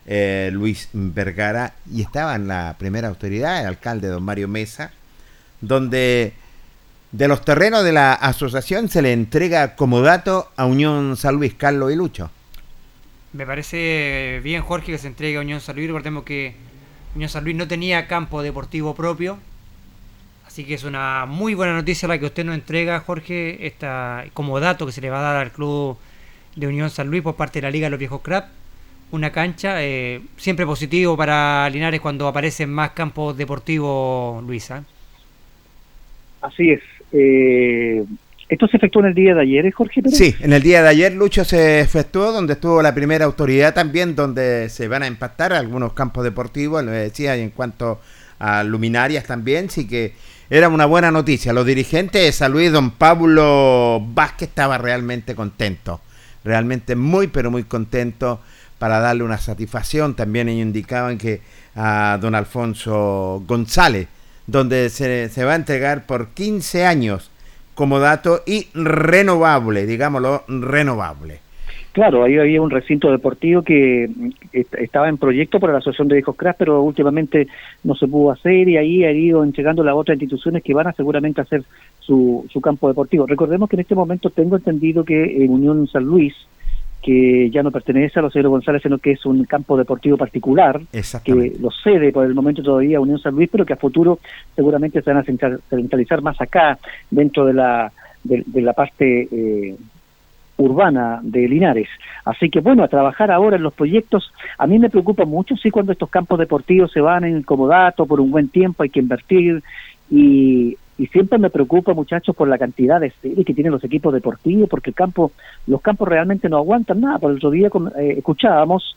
eh, Luis Vergara, y estaba en la primera autoridad, el alcalde don Mario Mesa, donde de los terrenos de la asociación se le entrega como dato a Unión San Luis, Carlos y Lucho. Me parece bien, Jorge, que se entregue a Unión San Luis. Recordemos que Unión San Luis no tenía campo deportivo propio. Así que es una muy buena noticia la que usted nos entrega, Jorge, esta, como dato que se le va a dar al club de Unión San Luis por parte de la Liga de los Viejos Crap. Una cancha eh, siempre positivo para Linares cuando aparecen más campos deportivos, Luisa. Así es. Eh, ¿Esto se efectuó en el día de ayer, Jorge? Pérez? Sí, en el día de ayer, Lucho, se efectuó donde estuvo la primera autoridad también, donde se van a impactar algunos campos deportivos, lo decía, y en cuanto a luminarias también, sí que era una buena noticia. Los dirigentes de San Luis, don Pablo Vázquez, estaba realmente contento, realmente muy, pero muy contento para darle una satisfacción. También indicaban que a don Alfonso González, donde se, se va a entregar por 15 años como dato y renovable, digámoslo, renovable. Claro, ahí había un recinto deportivo que est- estaba en proyecto por la Asociación de Viejos Craft, pero últimamente no se pudo hacer y ahí ha ido entregando las otras instituciones que van a seguramente hacer su, su campo deportivo. Recordemos que en este momento tengo entendido que en Unión San Luis, que ya no pertenece a los señores González, sino que es un campo deportivo particular, que lo cede por el momento todavía Unión San Luis, pero que a futuro seguramente se van a central- centralizar más acá, dentro de la, de, de la parte eh, urbana de Linares. Así que bueno, a trabajar ahora en los proyectos. A mí me preocupa mucho, sí, cuando estos campos deportivos se van en comodato por un buen tiempo, hay que invertir y, y siempre me preocupa, muchachos, por la cantidad de series que tienen los equipos deportivos, porque el campo, los campos realmente no aguantan nada. Por el otro día eh, escuchábamos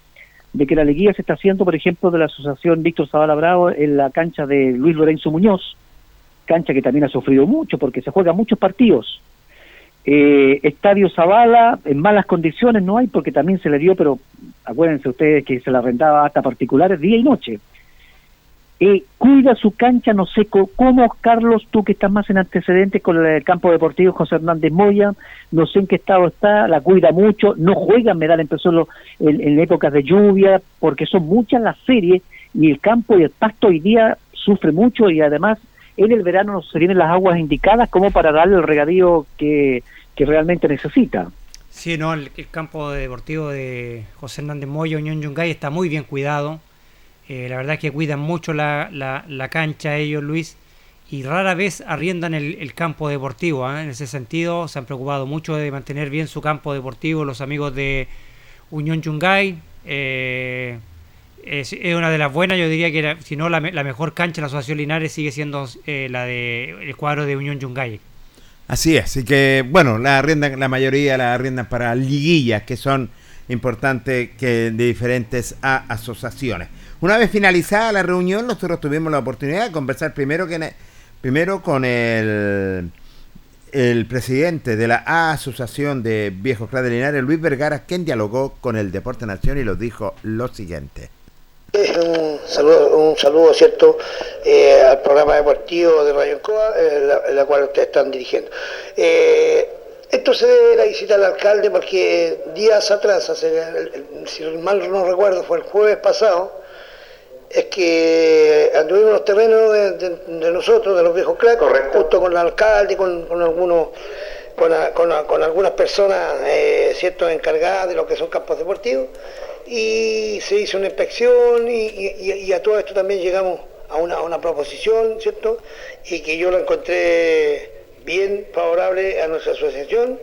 de que la liguilla se está haciendo, por ejemplo, de la asociación Víctor Zavala Bravo en la cancha de Luis Lorenzo Muñoz, cancha que también ha sufrido mucho porque se juegan muchos partidos. Eh, Estadio Zavala en malas condiciones no hay porque también se le dio, pero acuérdense ustedes que se la rentaba hasta particulares día y noche. Eh, cuida su cancha, no sé cómo, Carlos, tú que estás más en antecedentes con el campo deportivo José Hernández Moya, no sé en qué estado está, la cuida mucho, no juegan, me da en, épocas de lluvia, porque son muchas las series y el campo y el pasto hoy día sufre mucho y además en el verano no se tienen las aguas indicadas como para darle el regadío que, realmente necesita. Sí, no, el, el campo deportivo de José Hernández Moyo, Unión Yungay, está muy bien cuidado. Eh, la verdad es que cuidan mucho la, la, cancha ellos, Luis, y rara vez arriendan el, campo deportivo. ¿ah? En ese sentido, se han preocupado mucho de mantener bien su campo deportivo los amigos de Unión Yungay. Eh, es, una de las buenas, yo diría que si no la, me- la mejor cancha de la Asociación Linares sigue siendo eh, la de el cuadro de Unión Yungay. Así es, así que bueno, la arriendan, la mayoría la arriendan para liguillas que son importantes que de diferentes a- asociaciones. Una vez finalizada la reunión, nosotros tuvimos la oportunidad de conversar primero primero con el el presidente de la Asociación de Viejos Claros de Linares, Luis Vergara, quien dialogó con el Deporte Nación y nos dijo lo siguiente. Un saludo, un saludo ¿cierto? Eh, al programa deportivo de Radio Encoa, eh, la, cual ustedes están dirigiendo. Eh, esto se debe la visita al alcalde porque días atrás, si mal no recuerdo, fue el jueves pasado, es que anduvimos los terrenos de, de- de nosotros, de los viejos cracks, justo con el alcalde, con, con algunos con, a- con a- con algunas personas eh, cierto encargadas de lo que son campos deportivos y se hizo una inspección y, y- y a todo esto también llegamos a una, a una proposición, ¿cierto? Y que yo la encontré bien favorable a nuestra asociación,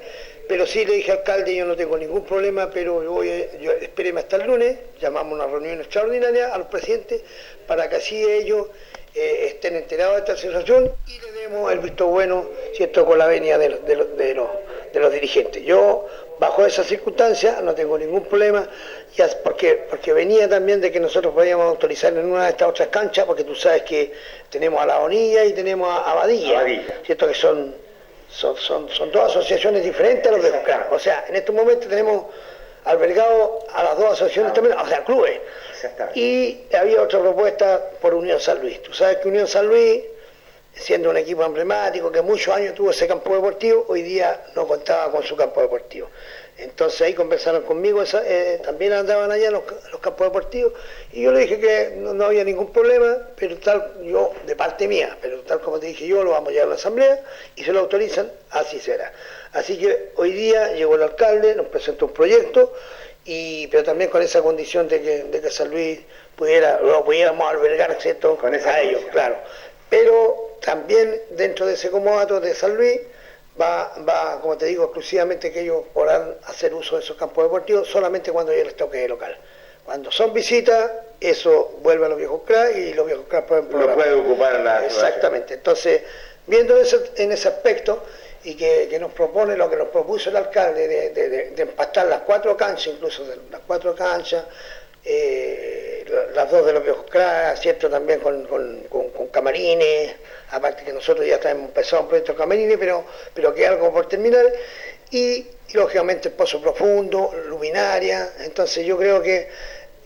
pero sí le dije al alcalde, yo no tengo ningún problema, pero yo voy, a- yo, espéreme hasta el lunes, llamamos una reunión extraordinaria a los presidentes para que así ellos eh, estén enterados de esta situación y le demos el visto bueno, ¿cierto?, con la venia de, los- de de los, de los dirigentes. Yo, bajo esas circunstancias, no tengo ningún problema, ya, porque, porque venía también de que nosotros podíamos autorizar en una de estas otras canchas, porque tú sabes que tenemos a La Bonilla y tenemos a, a Badilla, ¿cierto?, que son, son, son, son dos asociaciones diferentes a los de Claro, O sea, en estos momentos tenemos albergado a las dos asociaciones también, o sea, clubes. Y había otra propuesta por Unión San Luis. Tú sabes que Unión San Luis, siendo un equipo emblemático que muchos años tuvo ese campo deportivo, hoy día no contaba con su campo deportivo. Entonces ahí conversaron conmigo, esa- eh, también andaban allá los, los campos deportivos, y yo le dije que no, no había ningún problema, pero tal, yo, de parte mía, pero tal como te dije yo, lo vamos a llevar a la asamblea, y se lo autorizan, así será. Así que hoy día llegó el alcalde, nos presentó un proyecto, y pero también con esa condición de que, de que San Luis pudiera, lo pudiéramos albergar, ¿cierto? Con a ellos, claro. Pero también dentro de ese comodato de San Luis va, va, como te digo, exclusivamente que ellos podrán hacer uso de esos campos deportivos solamente cuando yo les toque de local. Cuando son visitas, eso vuelve a los viejos cracks y los viejos cracks pueden programar. puede ocupar la Exactamente. Entonces, viendo eso en ese aspecto y que, que nos propone lo que nos propuso el alcalde de, de- de- de empastar las cuatro canchas, incluso las cuatro canchas, eh, la- las dos de los viejos ¿cierto? También con, con- camarines, aparte que nosotros ya hemos empezado un proyecto de camarines, pero, pero que algo por terminar, y, lógicamente el pozo profundo, luminaria, entonces yo creo que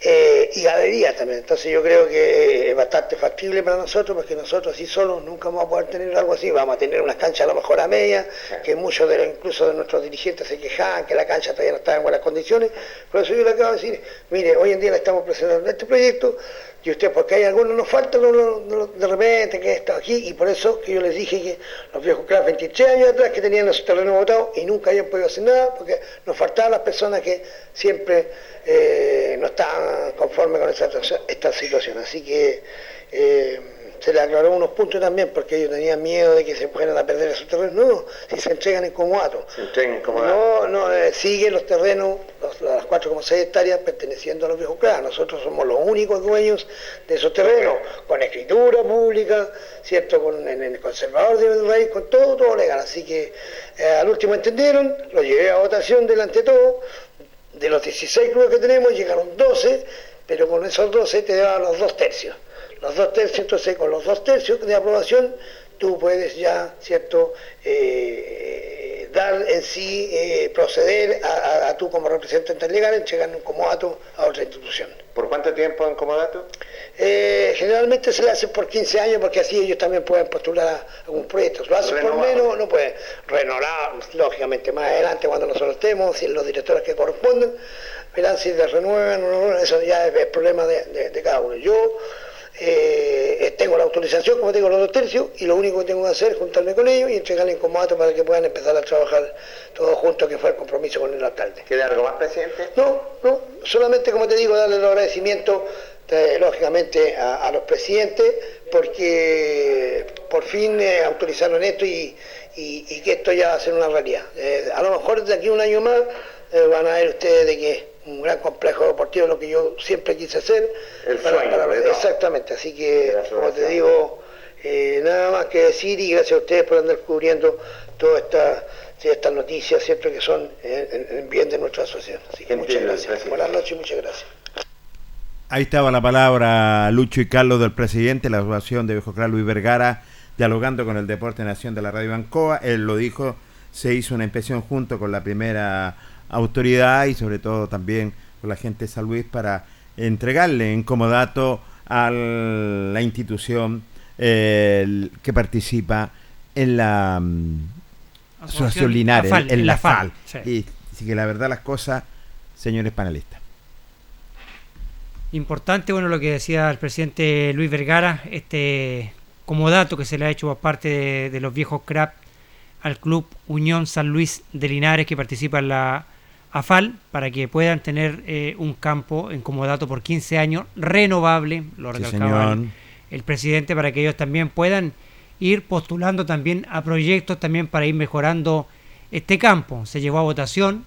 eh, y galerías también. Entonces yo creo que es bastante factible para nosotros, porque nosotros así solos nunca vamos a poder tener algo así, vamos a tener una cancha a lo mejor a media, que muchos de los- incluso de nuestros dirigentes se quejaban que la cancha todavía no estaba en buenas condiciones, por eso yo le acabo de decir, mire, hoy en día le estamos presentando este proyecto, y usted, porque hay algunos nos faltan de repente que esto aquí, y por eso que yo les dije que los viejos claro 23 años atrás que tenían los terrenos votados y nunca habían podido hacer nada, porque nos faltaban las personas que siempre eh, no estaban conformes con esta, esta situación. Así que eh, se le aclaró unos puntos también, porque ellos tenían miedo de que se fueran a perder esos terrenos. No, si se entregan en comodato. Se entregan como No, no, eh, siguen los terrenos, los- las 4,6 hectáreas perteneciendo a los viejos claros. Nosotros somos los únicos dueños de esos terrenos, con escritura pública, ¿cierto? Con, en el conservador del rey, con todo, todo legal. Así que eh, al último entendieron, lo llevé a votación delante de todo. De los 16 clubes que tenemos llegaron 12, pero con esos 12 te daban los dos tercios. Los dos tercios, entonces con los dos tercios de aprobación tú puedes ya, ¿cierto?, eh, dar en sí, eh, proceder a, a- a tú como representante legal entregar un comodato a otra institución. ¿Por cuánto tiempo en comodato? Eh, generalmente se le hace por 15 años porque así ellos también pueden postular algún proyecto. Lo hacen por menos, no pueden renovar, lógicamente más adelante cuando nosotros estemos, si los directores que corresponden, verán si les renuevan o no, eso ya es, es problema de, de- de cada uno. Yo eh, tengo la autorización, como digo, los dos tercios, y lo único que tengo que hacer es juntarme con ellos y entregarles en comodato para que puedan empezar a trabajar todos juntos, que fue el compromiso con el alcalde. ¿Queda algo más, presidente? No, no, solamente como te digo, darle el agradecimiento eh, lógicamente a, a los presidentes porque por fin eh, autorizaron esto y, y- y que esto ya va a ser una realidad. A lo mejor de aquí a un año más van a ver ustedes de que un gran complejo deportivo, lo que yo siempre quise hacer. El sueño, ¿verdad? exactamente, así que, la como te digo, eh, nada más que decir y gracias a ustedes por andar cubriendo todas estas sí, estas noticias, ¿cierto? Que son en, en- en bien de nuestra asociación. Así que Entiendo, muchas gracias. gracias. Buenas noches y muchas gracias. Ahí estaba la palabra Lucho y Carlos del presidente, la asociación de Viejo Claro Luis Vergara, dialogando con el Deporte Nación de la Radio Bancoa. Él lo dijo, se hizo una inspección junto con la primera autoridad y sobre todo también con la gente de San Luis para entregarle en comodato a la institución eh, que participa en la mm, Asociación Linares, en la FAL. sí. Y así que la verdad las cosas, señores panelistas. Importante, bueno, lo que decía el presidente Luis Vergara, este como dato que se le ha hecho por parte de, de los viejos CRAP al Club Unión San Luis de Linares que participa en la AFAL para que puedan tener eh, un campo en comodato por 15 años renovable, lo recalcaba el, presidente, para que ellos también puedan ir postulando también a proyectos también para ir mejorando este campo. Se llevó a votación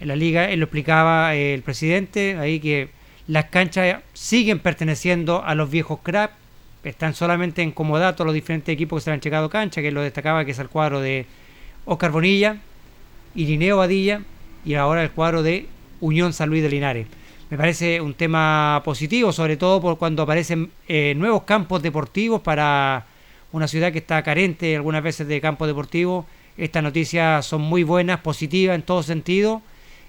en la liga, él lo explicaba eh, el presidente, ahí que las canchas siguen perteneciendo a los viejos crap, están solamente en comodato los diferentes equipos que se le han llegado cancha, que lo destacaba que es el cuadro de Oscar Bonilla, Irineo Badilla y ahora el cuadro de Unión San Luis de Linares. Me parece un tema positivo, sobre todo por cuando aparecen eh, nuevos campos deportivos para una ciudad que está carente algunas veces de campos deportivos. Estas noticias son muy buenas, positivas en todo sentido.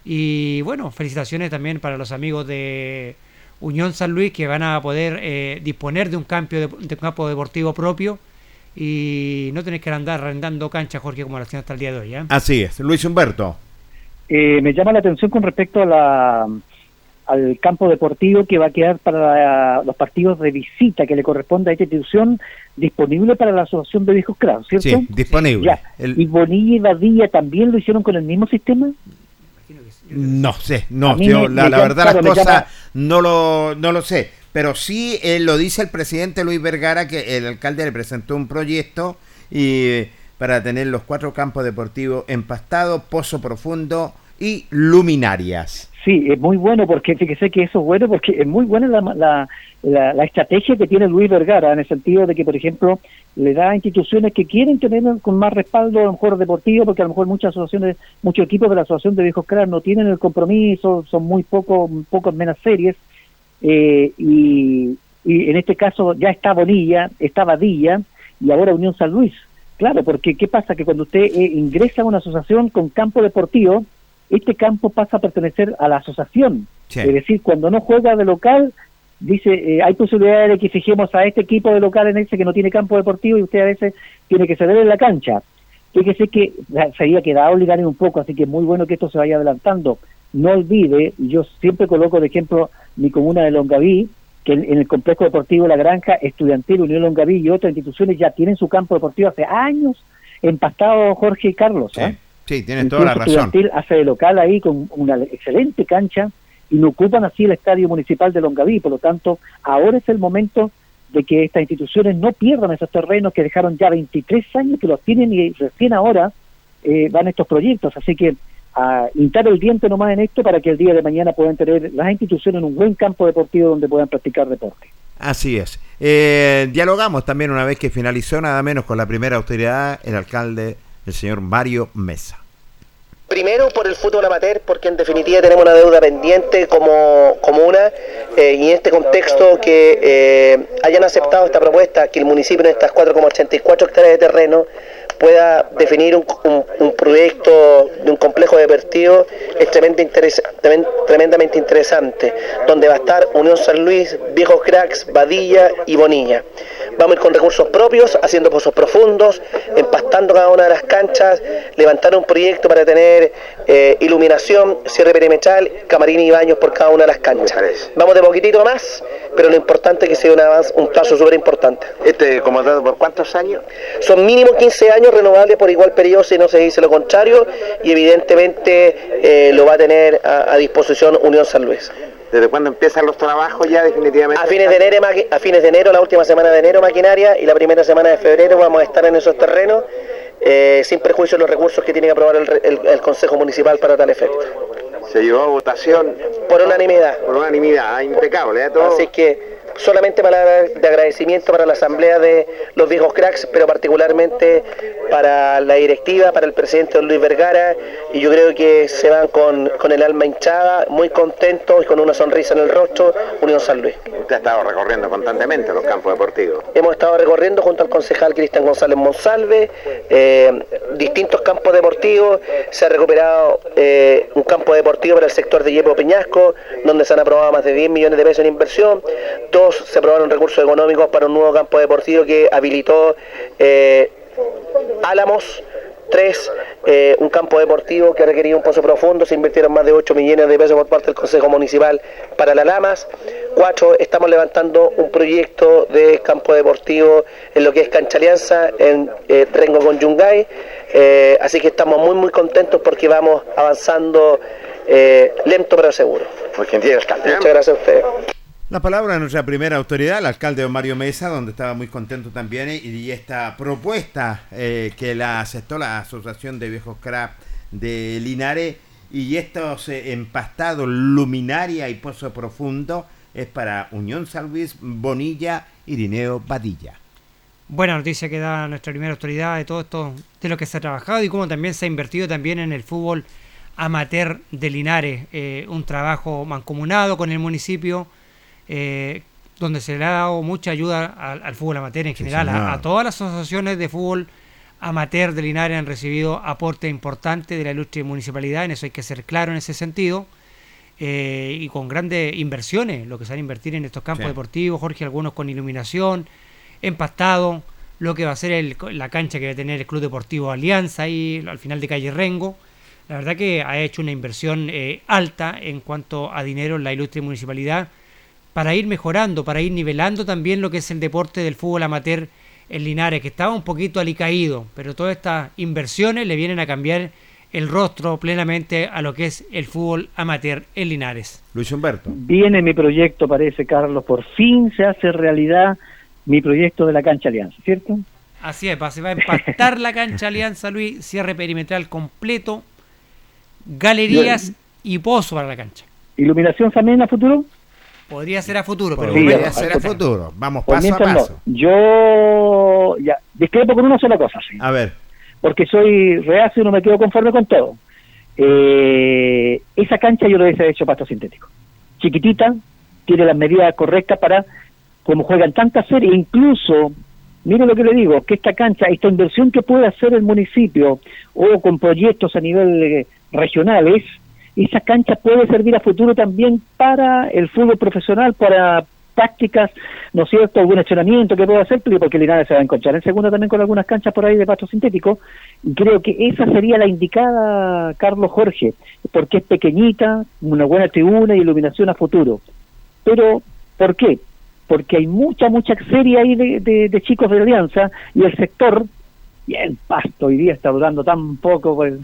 Y bueno, felicitaciones también para los amigos de Unión San Luis que van a poder eh, disponer de un, campo de, un campo deportivo propio y no tener que andar arrendando canchas, Jorge, como lo hacían hasta el día de hoy. ¿eh? Así es, Luis Humberto. Eh, me llama la atención con respecto a la, al campo deportivo que va a quedar para los partidos de visita que le corresponde a esta institución disponible para la Asociación de Viejos Cravos, ¿cierto? Sí, disponible. Ya. El- ¿Y Bonilla y Badilla también lo hicieron con el mismo sistema? No sé, no, yo me- la, me la verdad claro, las cosas no lo no lo sé, pero sí eh, lo dice el presidente Luis Vergara que el alcalde le presentó un proyecto y para tener los cuatro campos deportivos empastados, pozo profundo y luminarias. Sí, es muy bueno porque fíjese que eso es bueno porque es muy buena la, la, la, la estrategia que tiene Luis Vergara en el sentido de que, por ejemplo, le da a instituciones que quieren tener con más respaldo a lo mejor deportivo porque a lo mejor muchas asociaciones, muchos equipos de la Asociación de Viejos Cras no tienen el compromiso, son muy poco, pocos menos series eh, y, y en este caso ya está Bonilla, está Badilla y ahora Unión San Luis. Claro, porque ¿qué pasa? Que cuando usted eh, ingresa a una asociación con campo deportivo, este campo pasa a pertenecer a la asociación. Sí. Es decir, cuando no juega de local, dice, eh, hay posibilidad de que fijemos a este equipo de local en ese que no tiene campo deportivo y usted a veces tiene que ceder en la cancha. Fíjese que se había quedado ligar un poco, así que es muy bueno que esto se vaya adelantando. No olvide, yo siempre coloco de ejemplo mi comuna de Longaví, que en, el complejo deportivo La Granja, Estudiantil, Unión Longaví y otras instituciones ya tienen su campo deportivo hace años empastado Jorge y Carlos. Sí, ¿ah? sí, tienes toda la razón. Estudiantil hace de local ahí con una excelente cancha y no ocupan así el estadio municipal de Longaví. Por lo tanto, ahora es el momento de que estas instituciones no pierdan esos terrenos que dejaron ya 23 años que los tienen y recién ahora eh, van estos proyectos. Así que a hincar el diente nomás en esto para que el día de mañana puedan tener las instituciones un buen campo deportivo donde puedan practicar deporte. Así es. Eh, dialogamos también una vez que finalizó nada menos con la primera autoridad, el alcalde, el señor Mario Mesa. Primero por el fútbol amateur, porque en definitiva tenemos una deuda pendiente como comuna eh, y en este contexto que eh, hayan aceptado esta propuesta, que el municipio en estas 4,84 hectáreas de terreno pueda definir un, proyecto de un complejo deportivo es tremenda interesa- tremen- tremendamente interesante, donde va a estar Unión San Luis, Viejos Cracks, Badilla y Bonilla. Vamos a ir con recursos propios, haciendo pozos profundos, empastando cada una de las canchas, levantar un proyecto para tener eh, iluminación, cierre perimetral, camarín y baños por cada una de las canchas. Vamos de poquitito más, pero lo importante es que sea un, avance, un paso súper importante. Este comandado por cuántos años? Son mínimo 15 años renovables por igual periodo si no se dice lo contrario y evidentemente eh, lo va a tener a, a disposición Unión San Luis. ¿Desde cuándo empiezan los trabajos ya definitivamente? A fines de enero, a fines de enero, la última semana de enero maquinaria y la primera semana de febrero vamos a estar en esos terrenos eh, sin perjuicio de los recursos que tiene que aprobar el, el- el Consejo Municipal para tal efecto. Se llevó a votación por unanimidad. por unanimidad, impecable, ¿eh? Todo. Así que solamente palabras de agradecimiento para la asamblea de los viejos cracks, pero particularmente para la directiva, para el presidente Luis Vergara, y yo creo que se van con, con el alma hinchada, muy contentos y con una sonrisa en el rostro, Unión San Luis. Usted ha estado recorriendo constantemente los campos deportivos. Hemos estado recorriendo junto al concejal Cristian González Monsalve eh, distintos campos deportivos. Se ha recuperado eh, un campo deportivo para el sector de Yepo Peñasco, donde se han aprobado más de 10 millones de pesos en inversión. Dos, se aprobaron recursos económicos para un nuevo campo deportivo que habilitó eh, Álamos. Tres, eh, un campo deportivo que requería un pozo profundo, se invirtieron más de 8 millones de pesos por parte del Consejo Municipal para la Lamas. Cuatro, estamos levantando un proyecto de campo deportivo en lo que es Cancha Alianza, en eh, Rengo con Yungay. Eh, así que estamos muy muy contentos porque vamos avanzando lento pero seguro. Muchas gracias a ustedes. La palabra de nuestra primera autoridad, el alcalde Mario Mesa, donde estaba muy contento también, y, y esta propuesta eh, que la aceptó la Asociación de Viejos Craft de Linares, y estos eh, empastados luminaria y pozo profundo es para Unión San Luis, Bonilla, Irineo, Badilla. Buena noticia que da nuestra primera autoridad de todo esto, de lo que se ha trabajado y cómo también se ha invertido también en el fútbol amateur de Linares. Eh, un trabajo mancomunado con el municipio, eh, donde se le ha dado mucha ayuda al, al fútbol amateur en general. a, a todas las asociaciones de fútbol amateur de Linares han recibido aporte importante de la ilustre municipalidad, en eso hay que ser claro en ese sentido. eh, y con grandes inversiones, lo que se van a invertir en estos campos Sí. deportivos, Jorge, algunos con iluminación, empastado, lo que va a ser el- la cancha que va a tener el Club Deportivo Alianza ahí al final de calle Rengo. La verdad que ha hecho una inversión eh, alta en cuanto a dinero en la ilustre municipalidad para ir mejorando, para ir nivelando también lo que es el deporte del fútbol amateur en Linares, que estaba un poquito alicaído, pero todas estas inversiones le vienen a cambiar el rostro plenamente a lo que es el fútbol amateur en Linares. Luis Humberto. Viene mi proyecto, parece, Carlos, por fin se hace realidad mi proyecto de la cancha Alianza, ¿cierto? Así es, se va a empastar la cancha Alianza Luis, cierre perimetral completo, galerías y pozo para la cancha. ¿Iluminación también a futuro? Podría ser a futuro, pero Podría ya, ser a futuro. Vamos Por paso a mientras no. paso. Yo ya discrepo con una sola cosa, sí. A ver, porque soy reacio y no me quedo conforme con todo. Eh, esa cancha yo lo hubiese hecho pasto sintético. Chiquitita, tiene las medidas correctas para, como juegan tantas series, incluso, mire lo que le digo, que esta cancha, esta inversión que puede hacer el municipio o con proyectos a nivel eh, regionales, esa cancha puede servir a futuro también para el fútbol profesional, para prácticas, ¿no es cierto?, algún entrenamiento que pueda hacer, porque Linares se va a encontrar en segunda también con algunas canchas por ahí de pasto sintético, creo que esa sería la indicada, Carlos Jorge, porque es pequeñita, una buena tribuna y iluminación a futuro. Pero, ¿por qué? Porque hay mucha, mucha serie ahí de, de- de chicos de Alianza y el sector, y el pasto hoy día está durando tan poco, pues,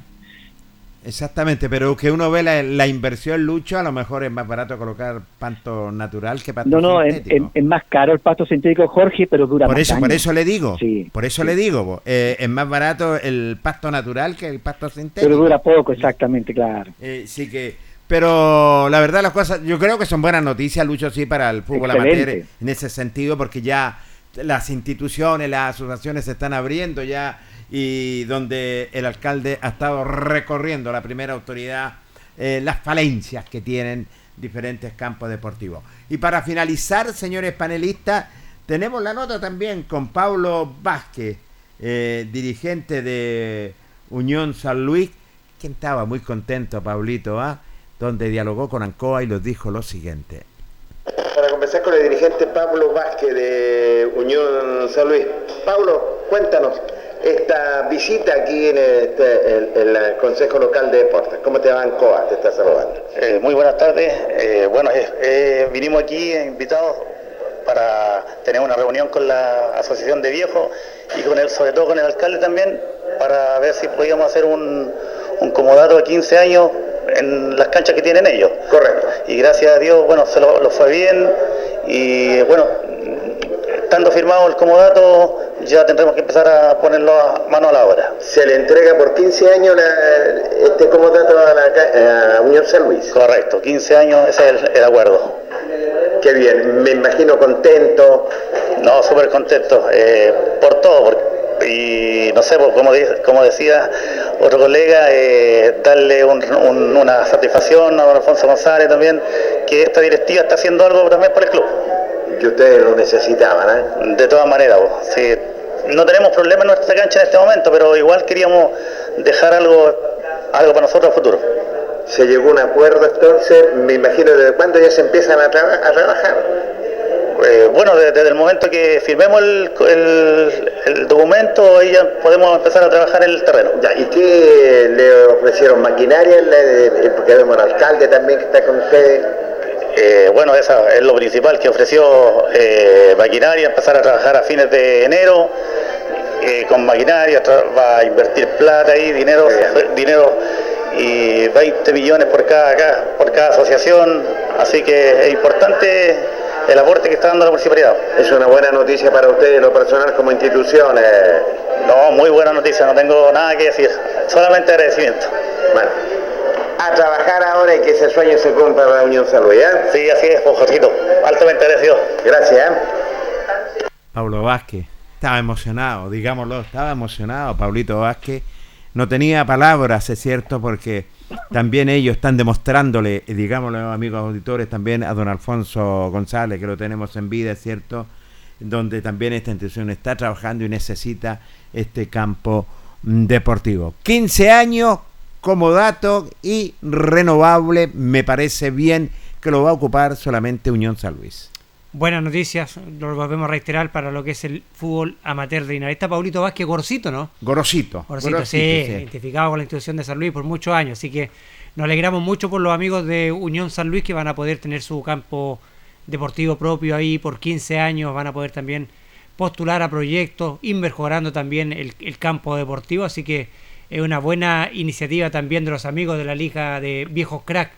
exactamente, pero que uno ve la, la inversión Lucho, a lo mejor es más barato colocar panto natural que panto no, no, es, sintético. es- es más caro el pasto sintético, Jorge, pero dura por más eso, por eso le digo, Sí, por eso sí. le digo, eh, es más barato el pasto natural que el pasto sintético. Pero dura poco, exactamente, claro. Eh, sí que, pero la verdad las cosas, yo creo que son buenas noticias, Lucho, sí, para el fútbol Excelente. amateur en ese sentido, porque ya las instituciones, las asociaciones se están abriendo ya y donde el alcalde ha estado recorriendo la primera autoridad eh, las falencias que tienen diferentes campos deportivos. Y para finalizar, señores panelistas, tenemos la nota también con Pablo Vázquez, eh, dirigente de Unión San Luis, quien estaba muy contento, Pablito, ¿ah? donde dialogó con Ancoa y nos dijo lo siguiente. Para conversar con el dirigente Pablo Vázquez de Unión San Luis. Pablo, cuéntanos esta visita aquí en, este- en- en el Consejo Local de Deportes. ¿Cómo te va Ancoa? Te está saludando. Eh, muy buenas tardes. Eh, bueno, eh, vinimos aquí invitados para tener una reunión con la Asociación de Viejos y con el, sobre todo con el alcalde también, para ver si podíamos hacer un, un comodato de 15 años en las canchas que tienen ellos. Correcto. Y gracias a Dios, bueno, se lo, lo fue bien y bueno, estando firmado el comodato, ya tendremos que empezar a ponerlo a mano a la obra. Se le entrega por 15 años la, este comodato a, la, a Unión San Luis. Correcto, 15 años, ese es el, el acuerdo. Qué bien, me imagino contento. No, súper contento eh, por todo. y no sé, pues, como, como decía otro colega, eh, darle un- un- una satisfacción a don Alfonso González también, que esta directiva está haciendo algo también por el club. Que ustedes lo necesitaban, ¿eh? De todas maneras, pues, sí. No tenemos problemas en nuestra cancha en este momento, pero igual queríamos dejar algo, algo para nosotros a futuro. Se llegó a un acuerdo entonces, me imagino desde cuándo ya se empiezan a, traba- a trabajar. Eh, bueno, de- desde el momento que firmemos el, el- el documento, ahí ya podemos empezar a trabajar en el terreno. Ya, ¿Y qué le ofrecieron? ¿Maquinaria? Le- Porque vemos al alcalde también que está con ustedes. Eh, bueno, esa es lo principal que ofreció eh, maquinaria, empezar a trabajar a fines de enero eh, con maquinaria, va a invertir plata ahí, dinero, dinero y 20 millones por cada, ca- por cada asociación, así que es importante el aporte que está dando la municipalidad. Es una buena noticia para ustedes, lo personal como institución. eh. No, muy buena noticia, no tengo nada que decir, solamente agradecimiento. Bueno, a trabajar ahora y que ese sueño se cumpla para la Unión Luis, ¿eh? Sí, así es, Jorgito, altamente agradecido. Gracias, ¿eh? Pablo Vázquez. Estaba emocionado, digámoslo, estaba emocionado Pablito Vázquez. No tenía palabras, es cierto, porque también ellos están demostrándole, digámoslo, amigos auditores, también a don Alfonso González, que lo tenemos en vida, es cierto, donde también esta institución está trabajando y necesita este campo deportivo. 15 años como dato y renovable, me parece bien que lo va a ocupar solamente Unión San Luis. Buenas noticias, lo volvemos a reiterar para lo que es el fútbol amateur de Linares. Está Paulito Vázquez Gorcito, ¿no? Gorosito. Gorcito, Gorosito, sí, sí. identificado con la institución de San Luis por muchos años. Así que nos alegramos mucho por los amigos de Unión San Luis que van a poder tener su campo deportivo propio ahí por 15 años. Van a poder también postular a proyectos, ir mejorando también el, el campo deportivo. Así que es una buena iniciativa también de los amigos de la Liga de Viejos Crack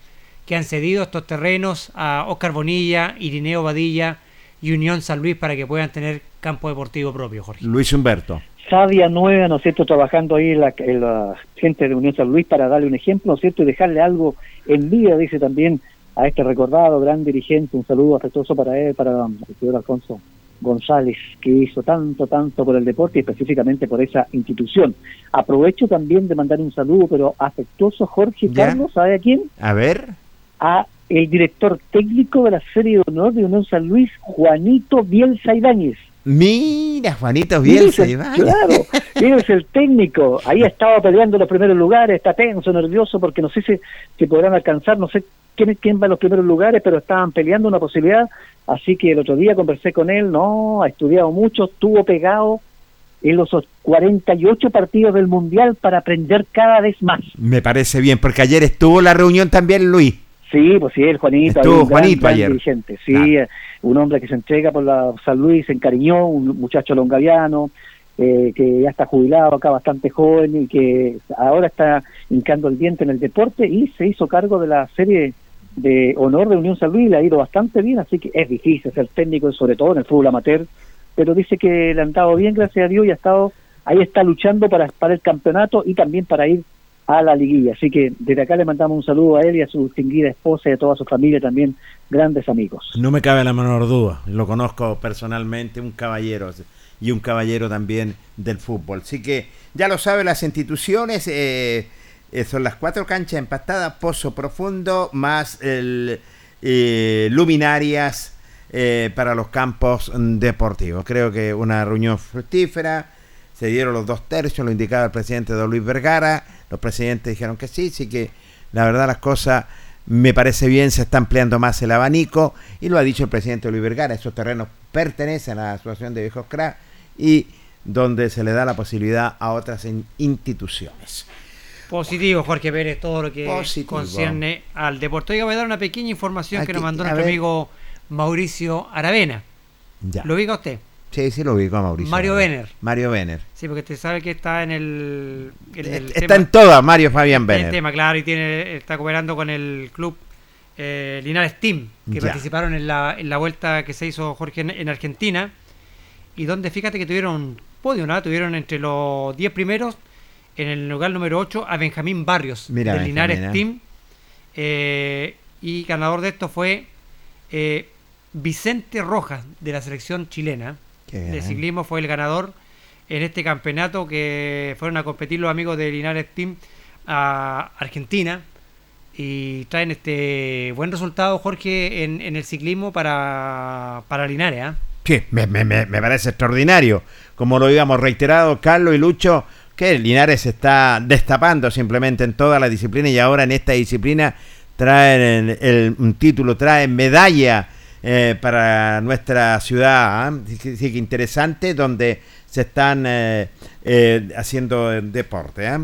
que han cedido estos terrenos a Oscar Bonilla, Irineo Badilla y Unión San Luis para que puedan tener campo deportivo propio, Jorge. Luis Humberto. Sabia Nueva, ¿no es cierto?, trabajando ahí en la, la gente de Unión San Luis para darle un ejemplo, ¿no es cierto?, y dejarle algo en vida, dice también a este recordado gran dirigente, un saludo afectuoso para él, para el señor Alfonso González, que hizo tanto, tanto por el deporte y específicamente por esa institución. Aprovecho también de mandar un saludo, pero afectuoso, Jorge ¿Ya? Carlos, ¿sabe a quién? A ver. A el director técnico de la Serie de Honor de Unión San Luis, Juanito Bielsa Ibáñez. Mira, Juanito Bielsa. Iván. Claro, él es el técnico. Ahí ha estado peleando los primeros lugares, está tenso, nervioso, porque no sé si, si podrán alcanzar, no sé quién, quién va en los primeros lugares, pero estaban peleando una posibilidad. Así que el otro día conversé con él, no, ha estudiado mucho, estuvo pegado en los 48 partidos del Mundial para aprender cada vez más. Me parece bien, porque ayer estuvo la reunión también Luis. Sí, pues sí, el Juanito. Estuvo un Juanito gran ayer. dirigente. Sí, Claro. eh, un hombre que se entrega por la San Luis, se encariñó, un muchacho longaviano, eh, que ya está jubilado acá, bastante joven y que ahora está hincando el diente en el deporte y se hizo cargo de la serie de honor de Unión San Luis le ha ido bastante bien, así que es difícil ser técnico, sobre todo en el fútbol amateur, pero dice que le han dado bien, gracias a Dios, y ha estado, ahí está luchando para, para el campeonato y también para ir a la liguilla. Así que desde acá le mandamos un saludo a él y a su distinguida esposa y a toda su familia también, grandes amigos. No me cabe la menor duda. Lo conozco personalmente, un caballero y un caballero también del fútbol. Así que ya lo saben las instituciones. eh, eh, son las cuatro canchas empastadas, pozo profundo, más eh, luminarias eh, para los campos deportivos. Creo que una reunión fructífera. Se dieron los dos tercios, lo indicaba el presidente Don Luis Vergara. Los presidentes dijeron que sí, sí que la verdad las cosas me parece bien, se está ampliando más el abanico y lo ha dicho el presidente Luis Vergara, esos terrenos pertenecen a la Asociación de Viejos Crack y donde se le da la posibilidad a otras in- instituciones. Positivo, Jorge Pérez, todo lo que Positivo. concierne al deporte. Oiga, voy a dar una pequeña información que nos mandó nuestro ver. amigo Mauricio Aravena. Ya. ¿Lo ubica usted? Sí, sí lo ubico a Mauricio. Mario Benner. Mario Benner. Sí, porque usted sabe que está en el, en el Está tema- en todas, Mario Fabián en el Benner. tema, claro, y tiene, está cooperando con el club eh, Linares Team, que Ya. participaron en la, en la vuelta que se hizo Jorge en, en Argentina, y donde fíjate que tuvieron podio, ¿no? Tuvieron entre los 10 primeros, en el lugar número 8, a Benjamín Barrios, Mira, del Benjamín, Linares ¿eh? Team. Eh, y ganador de esto fue eh, Vicente Rojas, de la selección chilena. Qué De bien. ciclismo fue el ganador en este campeonato que fueron a competir los amigos de Linares Team a Argentina y traen este buen resultado, Jorge, en, en el ciclismo para, para Linares. Sí, me, me- me- me parece extraordinario. Como lo habíamos reiterado, Carlos y Lucho, que Linares se está destapando simplemente en toda la disciplina y ahora en esta disciplina traen el, el- un título, traen medalla eh, para nuestra ciudad. ¿ah? Sí, sí que interesante, donde se están eh, eh, haciendo deporte. ¿ah?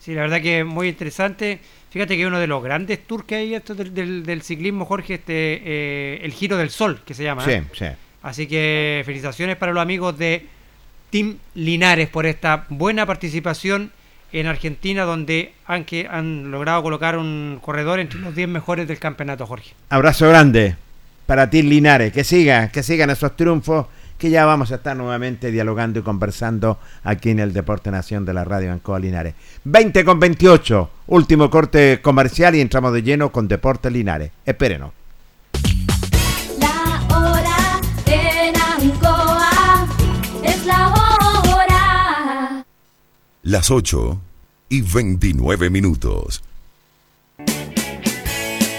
Sí, la verdad que es muy interesante. Fíjate que uno de los grandes tours que hay esto del, del- del ciclismo, Jorge, este eh, el Giro del Sol, que se llama. Sí, ¿eh? sí. Así que felicitaciones para los amigos de Team Linares por esta buena participación en Argentina, donde han, que, han logrado colocar un corredor entre los 10 mejores del campeonato, Jorge. Abrazo grande para ti, Linares. Que sigan, que sigan esos triunfos, que ya vamos a estar nuevamente dialogando y conversando aquí en el Deporte Nación de la Radio Ancoa Linares. 20 con 28, último corte comercial y entramos de lleno con Deporte Linares. Espérenos. Las 8 y 29 minutos.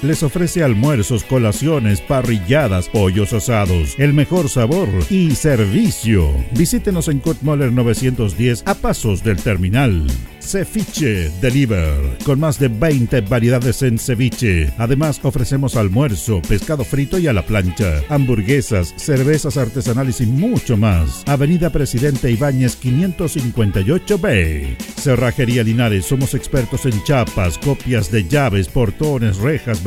Les ofrece almuerzos, colaciones, parrilladas, pollos asados, el mejor sabor y servicio. Visítenos en Kurt Moller 910 a pasos del terminal. Ceviche Deliver, con más de 20 variedades en ceviche. Además, ofrecemos almuerzo, pescado frito y a la plancha, hamburguesas, cervezas artesanales y mucho más. Avenida Presidente Ibáñez 558B. Cerrajería Linares, somos expertos en chapas, copias de llaves, portones, rejas,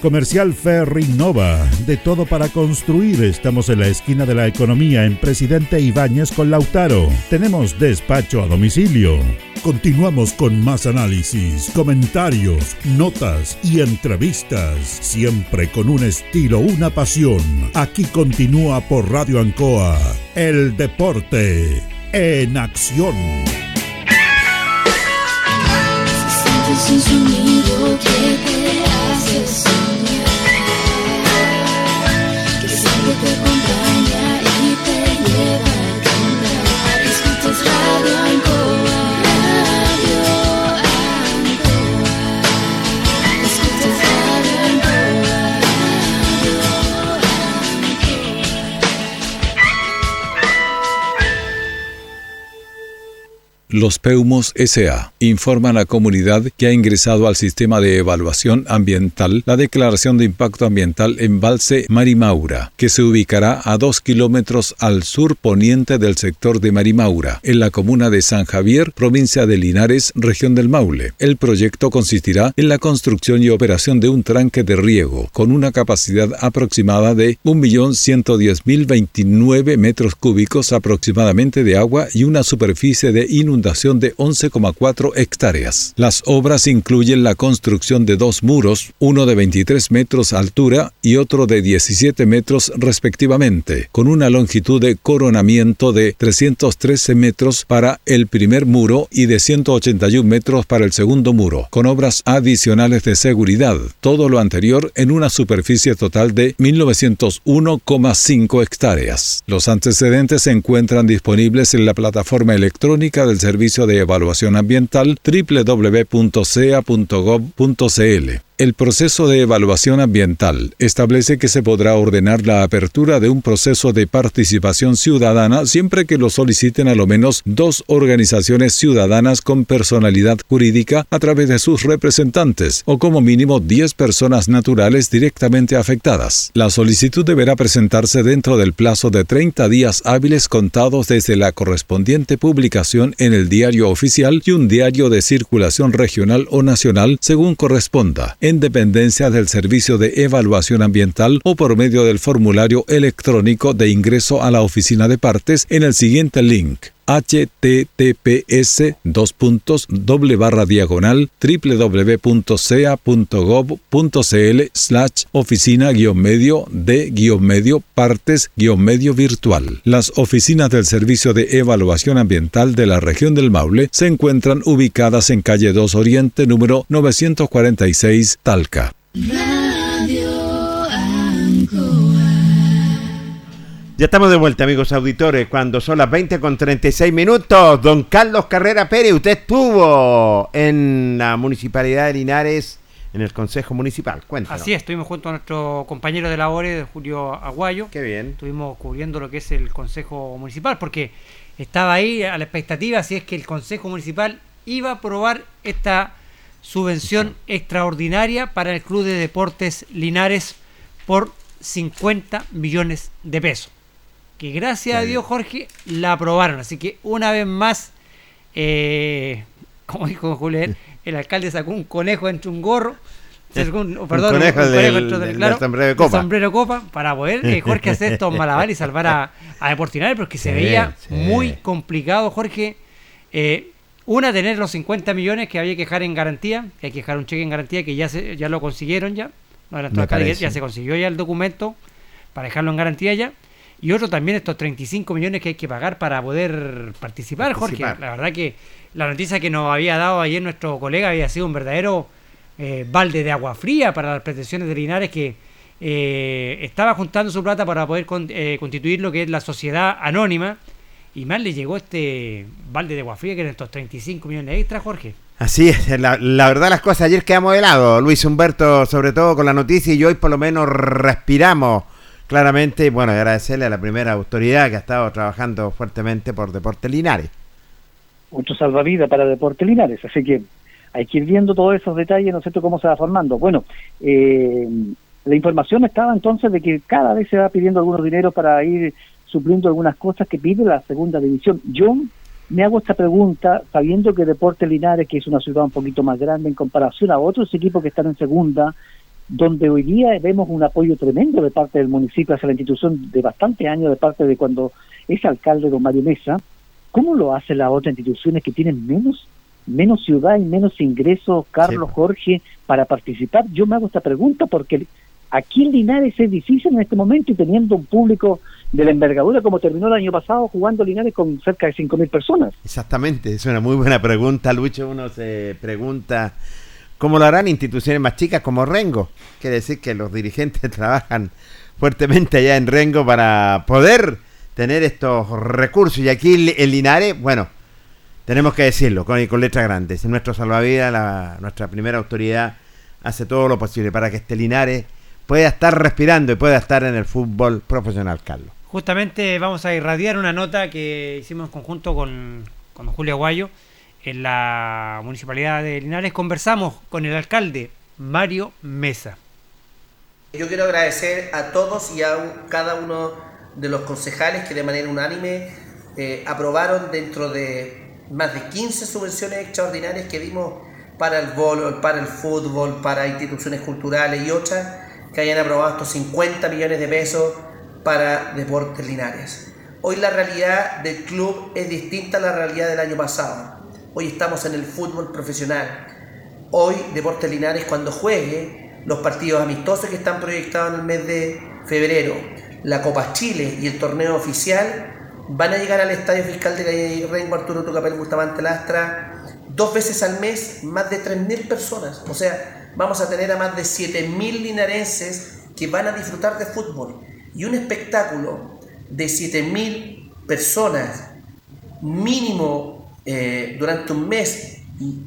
Comercial Ferry Nova, de todo para construir. Estamos en la esquina de la economía en Presidente Ibáñez con Lautaro. Tenemos despacho a domicilio. Continuamos con más análisis, comentarios, notas y entrevistas, siempre con un estilo, una pasión. Aquí continúa por Radio Ancoa, el deporte en acción. Los Peumos SA informan a la comunidad que ha ingresado al sistema de evaluación ambiental la declaración de impacto ambiental Embalse Marimaura, que se ubicará a dos kilómetros al sur poniente del sector de Marimaura, en la comuna de San Javier, provincia de Linares, región del Maule. El proyecto consistirá en la construcción y operación de un tranque de riego con una capacidad aproximada de 1.110.029 metros cúbicos aproximadamente de agua y una superficie de inundación de 11,4 hectáreas. Las obras incluyen la construcción de dos muros, uno de 23 metros altura y otro de 17 metros respectivamente, con una longitud de coronamiento de 313 metros para el primer muro y de 181 metros para el segundo muro, con obras adicionales de seguridad. Todo lo anterior en una superficie total de 1901,5 hectáreas. Los antecedentes se encuentran disponibles en la plataforma electrónica del Servicio de Evaluación Ambiental www.sea.gov.cl. El proceso de evaluación ambiental establece que se podrá ordenar la apertura de un proceso de participación ciudadana siempre que lo soliciten a lo menos dos organizaciones ciudadanas con personalidad jurídica a través de sus representantes o como mínimo 10 personas naturales directamente afectadas. La solicitud deberá presentarse dentro del plazo de 30 días hábiles contados desde la correspondiente publicación en el diario oficial y un diario de circulación regional o nacional según corresponda dependencia del Servicio de Evaluación Ambiental o por medio del formulario electrónico de ingreso a la oficina de partes en el siguiente link https dos puntos doble barra diagonal www.sea.gov.cl slash oficina guion medio de guion medio partes guion medio virtual. Las oficinas del Servicio de Evaluación Ambiental de la región del Maule se encuentran ubicadas en calle 2 Oriente número 946 Talca. Ya estamos de vuelta, amigos auditores, cuando son las 20 con 36 minutos. Don Carlos Carrera Pérez, usted estuvo en la Municipalidad de Linares, en el Consejo Municipal. Cuéntanos. Así es, estuvimos junto a nuestro compañero de labores, Julio Aguayo. Qué bien. Estuvimos cubriendo lo que es el Consejo Municipal, porque estaba ahí a la expectativa si es que el Consejo Municipal iba a aprobar esta subvención extraordinaria para el Club de Deportes Linares por 50 millones de pesos. Que gracias a Dios, Jorge, la aprobaron. Así que una vez más, eh, como dijo Julián, el alcalde sacó un conejo entre un gorro. un- perdón, un- un conejo del- conejo del- del claro, sombrero de del copa. sombrero copa para poder eh, Jorge hacer estos malabares y salvar a, a Deportivo porque se Sí, veía sí. muy complicado, Jorge. Eh, una, tener los 50 millones que había que dejar en garantía, que hay que dejar un cheque en garantía, que ya se, ya lo consiguieron ya. No, parece. ya se consiguió ya el documento para dejarlo en garantía ya. Y otro también estos 35 millones que hay que pagar para poder participar, Jorge. La verdad que la noticia que nos había dado ayer nuestro colega había sido un verdadero eh, balde de agua fría para las pretensiones de Linares que eh, estaba juntando su plata para poder con- eh, constituir lo que es la sociedad anónima. Y más le llegó este balde de agua fría que eran estos 35 millones extra, Jorge. Así es, la, la verdad las cosas, ayer quedamos helados, Luis Humberto, sobre todo con la noticia, y hoy por lo menos respiramos claramente, y bueno, agradecerle a la primera autoridad que ha estado trabajando fuertemente por Deportes Linares. mucho salvavidas para Deportes Linares, así que hay que ir viendo todos esos detalles, ¿no es cierto?, cómo se va formando. Bueno, eh, la información estaba entonces de que cada vez se va pidiendo algunos dineros para ir supliendo algunas cosas que pide la segunda división. Yo me hago esta pregunta sabiendo que Deportes Linares, que es una ciudad un poquito más grande en comparación a otros equipos que están en segunda, donde hoy día vemos un apoyo tremendo de parte del municipio hacia la institución de bastante años, de parte de cuando es alcalde don Mario Mesa, ¿cómo lo hacen las otras instituciones que tienen menos menos ciudad y menos ingresos, Carlos, Jorge, para participar? Yo me hago esta pregunta porque aquí en Linares es difícil en este momento y teniendo un público de la envergadura como terminó el año pasado jugando Linares con cerca de 5.000 personas. Exactamente, es una muy buena pregunta, Lucho. Uno se pregunta cómo lo harán instituciones más chicas como Rengo. Quiere decir que los dirigentes trabajan fuertemente allá en Rengo para poder tener estos recursos. Y aquí en Linares, bueno, tenemos que decirlo con, con letras grandes. Nuestro salvavidas, la- nuestra primera autoridad, hace todo lo posible para que este Linares pueda estar respirando y pueda estar en el fútbol profesional, Carlos. Justamente vamos a irradiar una nota que hicimos en conjunto con, con Julio Aguayo en la municipalidad de Linares. Conversamos con el alcalde Mario Mesa. Yo quiero agradecer a todos y a cada uno de los concejales que de manera unánime eh, aprobaron dentro de más de 15 subvenciones extraordinarias que dimos para el voleibol, para el fútbol, para instituciones culturales y otras, que hayan aprobado estos 50 millones de pesos para Deportes Linares. Hoy la realidad del club es distinta a la realidad del año pasado. Hoy estamos en el fútbol profesional. Hoy Deportes Linares cuando juegue los partidos amistosos que están proyectados en el mes de febrero, la Copa Chile y el torneo oficial van a llegar al Estadio Fiscal de Rengo Arturo Tucapel Bustamante Lastra dos veces al mes, más de 3.000 personas. O sea, vamos a tener a más de 7.000 linarenses que van a disfrutar de fútbol. Y un espectáculo de 7.000 personas mínimo eh, durante un mes,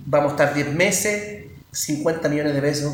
vamos a estar 10 meses, 50 millones de pesos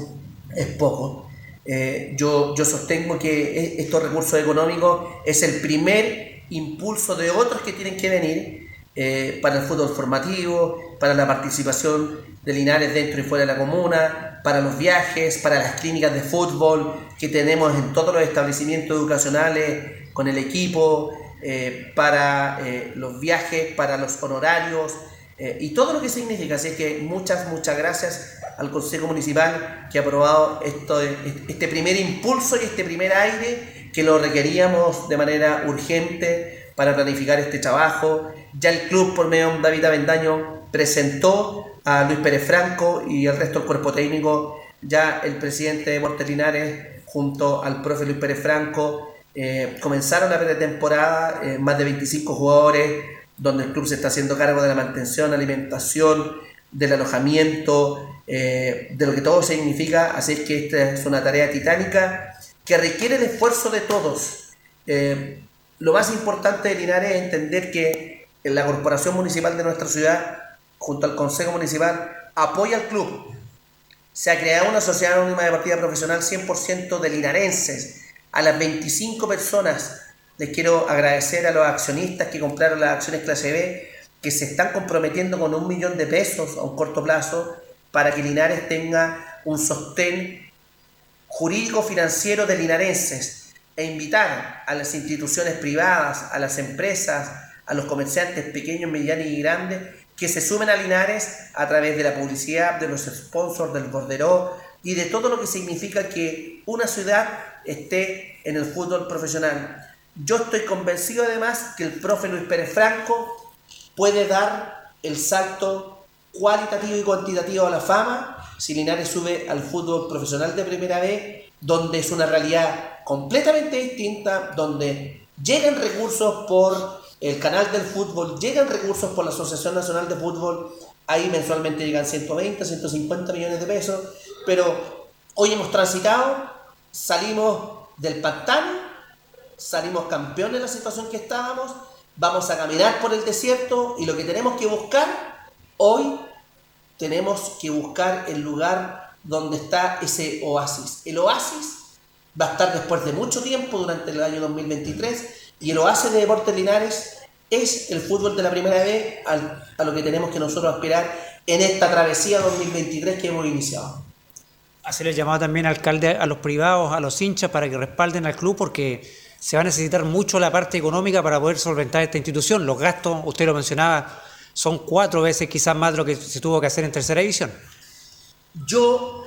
es poco. Eh, yo, yo sostengo que e- estos recursos económicos es el primer impulso de otros que tienen que venir eh, para el fútbol formativo, para la participación de Linares dentro y fuera de la comuna, para los viajes, para las clínicas de fútbol que tenemos en todos los establecimientos educacionales con el equipo, eh, para eh, los viajes, para los honorarios eh, y todo lo que significa. Así que muchas, muchas gracias al Consejo Municipal que ha aprobado esto, este primer impulso y este primer aire que lo requeríamos de manera urgente para planificar este trabajo. Ya el club, por medio de David Avendaño, presentó a Luis Pérez Franco y el resto del cuerpo técnico. Ya el presidente de Deportes Linares, junto al profe Luis Pérez Franco, eh, comenzaron la pretemporada, eh, más de 25 jugadores, donde el club se está haciendo cargo de la mantención, alimentación, del alojamiento, eh, de lo que todo significa. Así es que esta es una tarea titánica que requiere el esfuerzo de todos. Eh, lo más importante de Linares es entender que la corporación municipal de nuestra ciudad, junto al Consejo Municipal, apoya al club. Se ha creado una sociedad anónima de partida profesional 100% de linarenses. A las 25 personas. Les quiero agradecer a los accionistas que compraron las acciones clase B, que se están comprometiendo con un millón de pesos a un corto plazo para que Linares tenga un sostén jurídico financiero de linarenses e invitar a las instituciones privadas, a las empresas, a los comerciantes pequeños, medianos y grandes que se sumen a Linares a través de la publicidad, de los sponsors, del borderó y de todo lo que significa que una ciudad esté en el fútbol profesional. Yo estoy convencido además que el profe Luis Pérez Franco puede dar el salto cualitativo y cuantitativo a la fama si Linares sube al fútbol profesional de primera vez, donde es una realidad completamente distinta, donde llegan recursos por el canal del fútbol, llegan recursos por la Asociación Nacional de Fútbol, ahí mensualmente llegan 120, 150 millones de pesos, pero hoy hemos transitado, salimos del pantano, salimos campeones de la situación que estábamos, vamos a caminar por el desierto y lo que tenemos que buscar hoy tenemos que buscar el lugar donde está ese oasis. El oasis va a estar después de mucho tiempo, durante el año 2023, y el oasis de Deportes Linares es el fútbol de la primera vez a lo que tenemos que nosotros aspirar en esta travesía 2023 que hemos iniciado. Hacer el llamado también alcalde a los privados, a los hinchas para que respalden al club porque se va a necesitar mucho la parte económica para poder solventar esta institución. Los gastos, usted lo mencionaba, son cuatro veces quizás más de lo que se tuvo que hacer en tercera división. Yo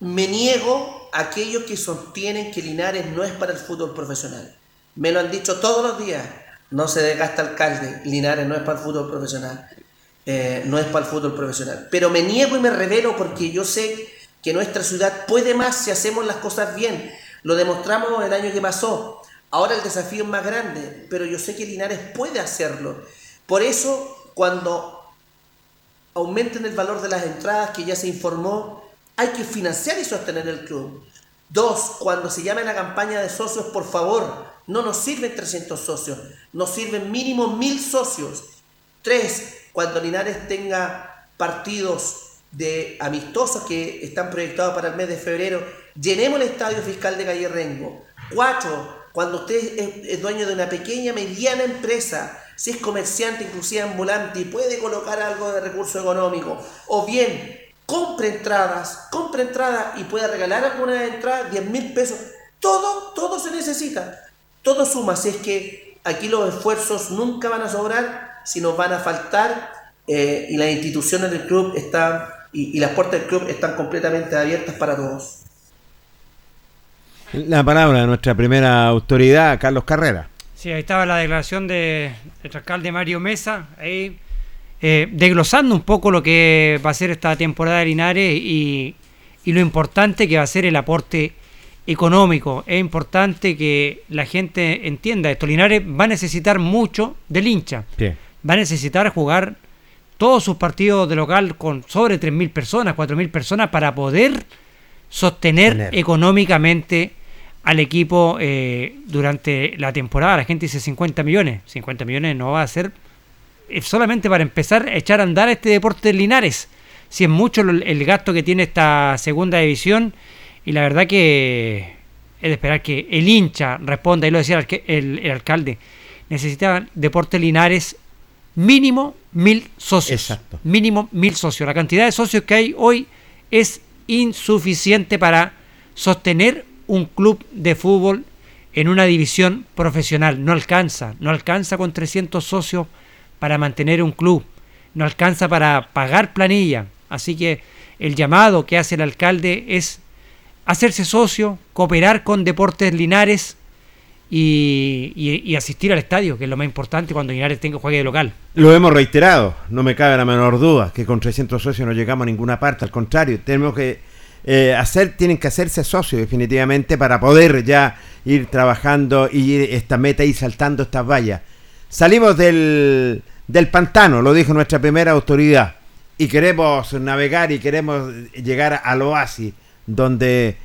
me niego a aquellos que sostienen que Linares no es para el fútbol profesional. Me lo han dicho todos los días. No se desgasta alcalde, Linares no es para el fútbol profesional. Eh, no es para el fútbol profesional. Pero me niego y me revelo porque yo sé que nuestra ciudad puede más si hacemos las cosas bien. Lo demostramos el año que pasó. Ahora el desafío es más grande, pero yo sé que Linares puede hacerlo. Por eso, cuando aumenten el valor de las entradas que ya se informó, hay que financiar y sostener el club. Dos, cuando se llame la campaña de socios, por favor, no nos sirven 300 socios, nos sirven mínimo 1000 socios. Tres, cuando Linares tenga partidos de amistosos que están proyectados para el mes de febrero, llenemos el estadio fiscal de Calle Rengo. Cuatro, cuando usted es, dueño de una pequeña, mediana empresa, si es comerciante, inclusive ambulante, y puede colocar algo de recurso económico, o bien compre entradas, compre entradas y puede regalar alguna entrada, 10 mil pesos, todo, todo se necesita, todo suma, si es que aquí los esfuerzos nunca van a sobrar, si nos van a faltar, eh, y las instituciones del club están, y, y las puertas del club están completamente abiertas para todos. La palabra de nuestra primera autoridad, Carlos Carrera. Sí, ahí estaba la declaración de el alcalde Mario Mesa, ahí eh, desglosando un poco lo que va a ser esta temporada de Linares y, y lo importante que va a ser el aporte económico. Es importante que la gente entienda esto. Linares va a necesitar mucho del hincha. Va a necesitar jugar todos sus partidos de local con sobre 3.000 personas, 4.000 personas para poder sostener Tener. económicamente al equipo eh, durante la temporada. La gente dice 50 millones. 50 millones no va a ser solamente para empezar a echar a andar este deporte de Linares. Si es mucho el gasto que tiene esta segunda división y la verdad que es de esperar que el hincha responda, y lo decía el, el- el alcalde, necesita Deporte Linares mínimo mil socios. Exacto. Mínimo mil socios. La cantidad de socios que hay hoy es insuficiente para sostener un club de fútbol en una división profesional. No alcanza, no alcanza con 300 socios para mantener un club, no alcanza para pagar planilla. Así que el llamado que hace el alcalde es hacerse socio, cooperar con Deportes Linares y, y- asistir al estadio, que es lo más importante cuando Linares tenga juegue de local. Lo hemos reiterado, no me cabe la menor duda que con 300 socios no llegamos a ninguna parte, al contrario, tenemos que eh, hacer, tienen que hacerse socios definitivamente para poder ya ir trabajando y ir esta meta y saltando estas vallas. Salimos del, del pantano, lo dijo nuestra primera autoridad, y queremos navegar y queremos llegar al oasis, donde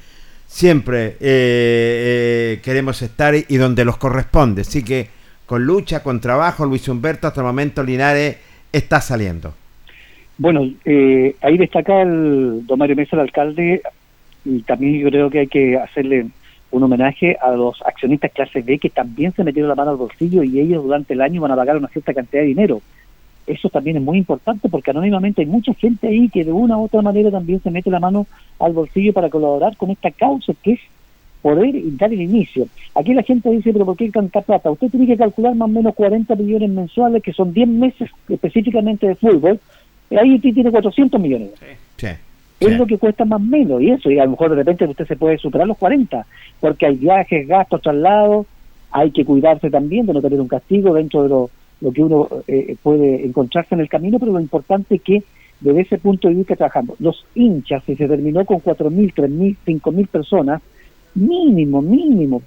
siempre eh, eh, queremos estar y donde los corresponde. Así que con lucha, con trabajo, Luis Humberto hasta el momento Linares está saliendo. Bueno, eh, ahí destaca el don Mario Mesa, el alcalde, y también yo creo que hay que hacerle un homenaje a los accionistas clase B que también se metieron la mano al bolsillo y ellos durante el año van a pagar una cierta cantidad de dinero. Eso también es muy importante porque anónimamente hay mucha gente ahí que de una u otra manera también se mete la mano al bolsillo para colaborar con esta causa que es poder dar el inicio. Aquí la gente dice, pero ¿por qué tanta plata? Usted tiene que calcular más o menos 40 millones mensuales, que son 10 meses específicamente de fútbol, y ahí usted tiene 400 millones. Sí. Es lo que cuesta más o menos, y eso, y a lo mejor de repente usted se puede superar los 40, porque hay viajes, gastos, traslados, hay que cuidarse también de no tener un castigo dentro de lo, lo que uno eh, puede encontrarse en el camino, pero lo importante es que desde ese punto de vista trabajando. Los hinchas, si se terminó con 4.000, 3.000, 5.000 personas, mínimo, mínimo,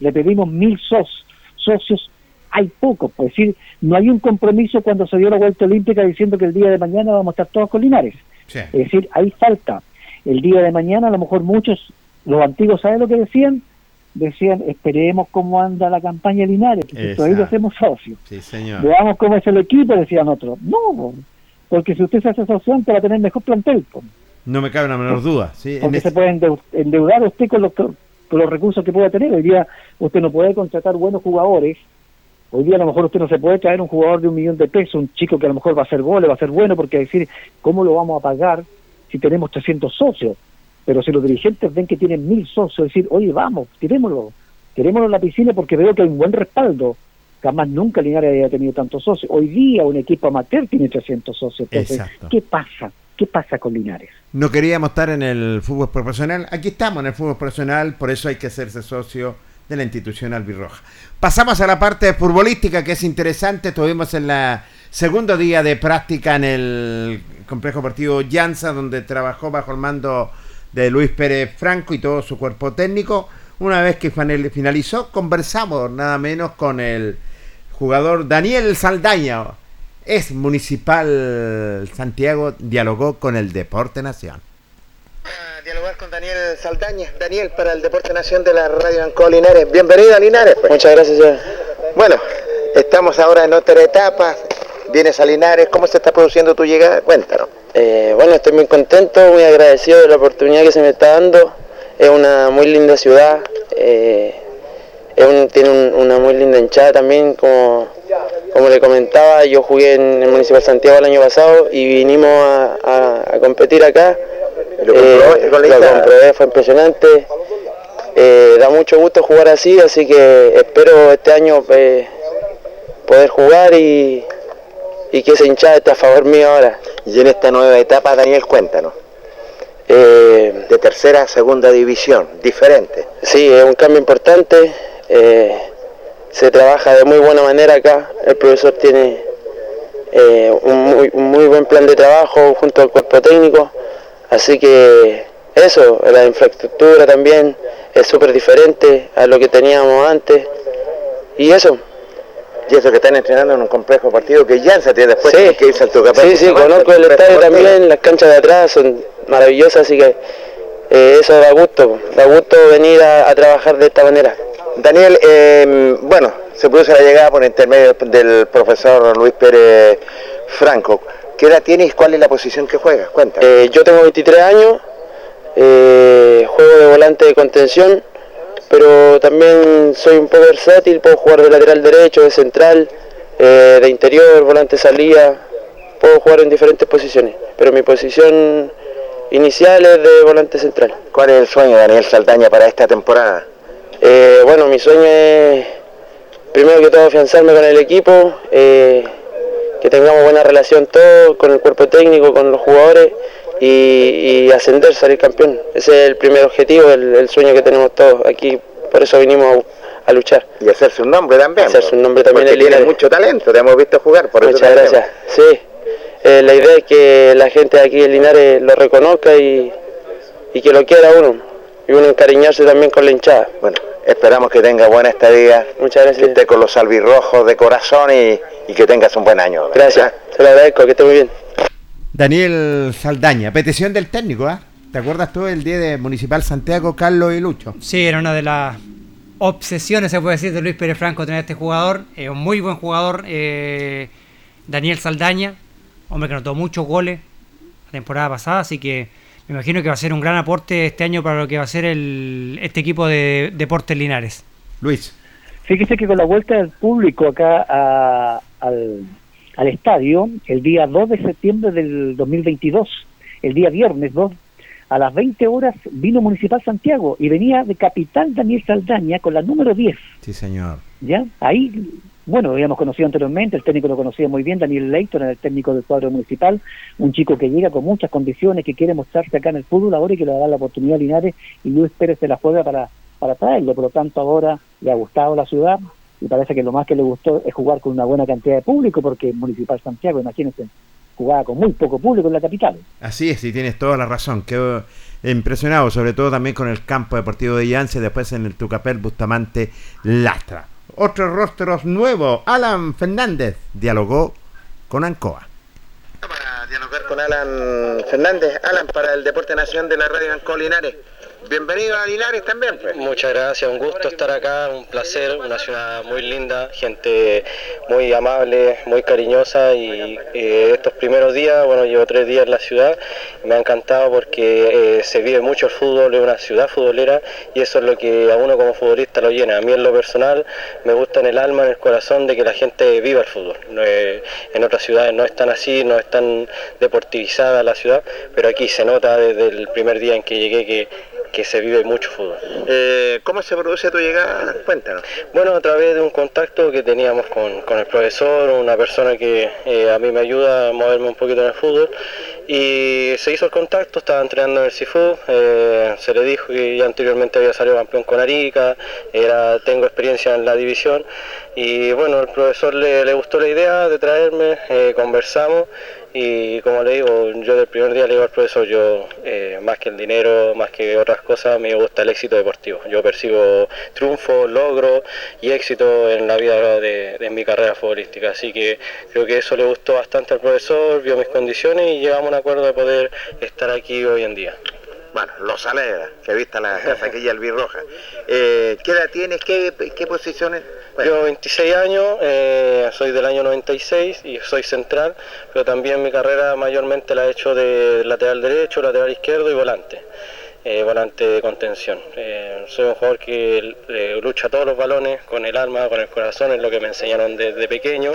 le pedimos mil socios, socios, hay pocos, es decir, no hay un compromiso cuando se dio la vuelta olímpica diciendo que el día de mañana vamos a estar todos con Linares. Sí. Es decir, hay falta. El día de mañana a lo mejor muchos, los antiguos, ¿saben lo que decían? Decían, esperemos cómo anda la campaña Linares, porque lo hacemos socios. Sí, señor. Veamos cómo es el equipo, decían otros. No, po, porque si usted se hace socio antes va a tener mejor plantel. No me cabe la menor duda. Sí, en porque este- se puede endeu- endeudar usted con los, con los recursos que pueda tener. Hoy día usted no puede contratar buenos jugadores. Hoy día a lo mejor usted no se puede traer un jugador de un millón de pesos, un chico que a lo mejor va a hacer goles, va a ser bueno, porque decir, ¿cómo lo vamos a pagar si tenemos 300 socios? Pero si los dirigentes ven que tienen mil socios, decir, oye, vamos, tirémoslo, tirémoslo en la piscina porque veo que hay un buen respaldo. Jamás nunca Linares había tenido tantos socios. Hoy día un equipo amateur tiene 300 socios. Entonces, Exacto. ¿qué pasa? ¿Qué pasa con Linares? No queríamos estar en el fútbol profesional. Aquí estamos en el fútbol profesional, por eso hay que hacerse socio de la institución albirroja. Pasamos a la parte futbolística que es interesante. Estuvimos en la segundo día de práctica en el complejo partido Llanza, donde trabajó bajo el mando de Luis Pérez Franco y todo su cuerpo técnico. Una vez que finalizó, conversamos nada menos con el jugador Daniel Saldaña, es municipal Santiago, dialogó con el Deporte Nación. A dialogar con Daniel Saldaña. Daniel, para el Deporte Nación de la Radio Ancoa Linares. Bienvenido a Linares. pues. Muchas gracias, señor. Bueno, estamos ahora en otra etapa. Vienes a Linares. ¿Cómo se está produciendo tu llegada? Cuéntanos. Eh, bueno, estoy muy contento, muy agradecido de la oportunidad que se me está dando. Es una muy linda ciudad, eh, es un- tiene un- una muy linda hinchada también, como, como le comentaba, yo jugué en el Municipal Santiago el año pasado y vinimos a, a- a competir acá. ¿Lo comprobó Eh, lo comprobé, fue impresionante. Eh, da mucho gusto jugar así, así que espero este año eh, poder jugar y, y que esa hinchada esté a favor mío ahora. Y en esta nueva etapa, Daniel, cuéntanos. Eh, De tercera a segunda división, diferente. Sí, es un cambio importante. eh, se trabaja de muy buena manera acá. El profesor tiene eh, un, muy, un muy buen plan de trabajo junto al cuerpo técnico. Así que eso, la infraestructura también es súper diferente a lo que teníamos antes. Y eso. Y eso que están entrenando en un complejo partido que ya se tiene después Sí. que irse al. Sí, sí, conozco el estadio también, las canchas de atrás son maravillosas, así que eh, eso da gusto, da gusto venir a- a trabajar de esta manera. Daniel, eh, bueno, se produce la llegada por intermedio del profesor Luis Pérez Franco. ¿Qué edad tienes y cuál es la posición que juegas? Cuéntame. Eh, yo tengo 23 años, eh, juego de volante de contención, pero también soy un poco versátil, puedo jugar de lateral derecho, de central, eh, de interior, volante salida, puedo jugar en diferentes posiciones, pero mi posición inicial es de volante central. ¿Cuál es el sueño, Daniel Saldaña, para esta temporada? Eh, bueno, mi sueño es primero que todo afianzarme con el equipo, eh, que tengamos buena relación todos, con el cuerpo técnico, con los jugadores y, y ascender, salir campeón. Ese es el primer objetivo, el, el sueño que tenemos todos aquí, por eso vinimos a, a luchar. Y hacerse un nombre también. Hacerse un nombre también Porque Linares. mucho talento, te hemos visto jugar. Por eso Muchas gracias. Sí, Eh, la idea es que la gente de aquí en Linares lo reconozca y, y que lo quiera uno, y uno encariñarse también con la hinchada. Bueno, esperamos que tenga buena estadía. Muchas Que gracias. esté con los albirrojos de corazón y, y que tengas un buen año. ¿verdad? Gracias, se lo agradezco, que esté muy bien. Daniel Saldaña, petición del técnico, ¿ah? ¿Te acuerdas tú el día de Municipal Santiago, Carlos y Lucho? Sí, era una de las obsesiones, se puede decir, de Luis Pérez Franco tener a este jugador. Es un muy buen jugador, eh, Daniel Saldaña, hombre que anotó muchos goles la temporada pasada, así que me imagino que va a ser un gran aporte este año para lo que va a ser el, este equipo de Deportes Linares. Luis. Fíjese que con la vuelta del público acá a- al, al estadio el día 2 de septiembre del 2022, el día viernes 2, a las 20 horas vino Municipal Santiago y venía de Capital Daniel Saldaña con la número 10. Sí, señor. ¿ya? Ahí, bueno, habíamos conocido anteriormente, el técnico lo conocía muy bien, Daniel Leighton, era el técnico del cuadro municipal, un chico que llega con muchas condiciones, que quiere mostrarse acá en el fútbol ahora y que le va a dar la oportunidad a Linares y Luis Pérez se la juega para, para traerlo, por lo tanto ahora le ha gustado la ciudad y parece que lo más que le gustó es jugar con una buena cantidad de público porque Municipal Santiago, imagínense, jugaba con muy poco público en la capital. Así es, y tienes toda la razón. Quedo impresionado, sobre todo también con el campo deportivo de Yance, después en el Tucapel Bustamante Lastra. Otros rostros nuevos, Alan Fernández dialogó con Ancoa. Para dialogar con Alan Fernández, Alan para el Deporte Nación de la Radio Anco Linares. Bienvenido a Linares también, pues. Muchas gracias, un gusto estar acá, un placer, una ciudad muy linda, gente muy amable, muy cariñosa y eh, estos primeros días, bueno, llevo tres días en la ciudad, me ha encantado porque eh, se vive mucho el fútbol, es una ciudad futbolera y eso es lo que a uno como futbolista lo llena. A mí en lo personal me gusta en el alma, en el corazón de que la gente viva el fútbol. En otras ciudades no es tan así, no es tan deportivizada la ciudad, pero aquí se nota desde el primer día en que llegué que, que se vive mucho fútbol. Eh, ¿Cómo se produce tu llegada? Cuéntanos. Bueno, a través de un contacto que teníamos con, con el profesor, una persona que eh, a mí me ayuda a moverme un poquito en el fútbol, y se hizo el contacto, estaba entrenando en el CIFU, eh, se le dijo que ya anteriormente había salido campeón con Arica, era, tengo experiencia en la división, y bueno, el profesor le, le gustó la idea de traerme, conversamos, y como le digo, yo del primer día le digo al profesor, yo eh, más que el dinero, más que otras cosas, me gusta el éxito deportivo. Yo percibo triunfo, logro y éxito en la vida de, mi carrera futbolística. Así que creo que eso le gustó bastante al profesor, vio mis condiciones y llegamos a un acuerdo de poder estar aquí hoy en día. Bueno, los alegra, que vista la casa aquella albirroja. Eh, ¿Qué edad tienes? ¿Qué, qué posiciones? Yo 26 años, eh, soy del año 96 y soy central, pero también mi carrera mayormente la he hecho de lateral derecho, lateral izquierdo y volante. eh, volante de contención. Eh, soy un jugador que lucha todos los balones con el alma, con el corazón, es lo que me enseñaron desde pequeño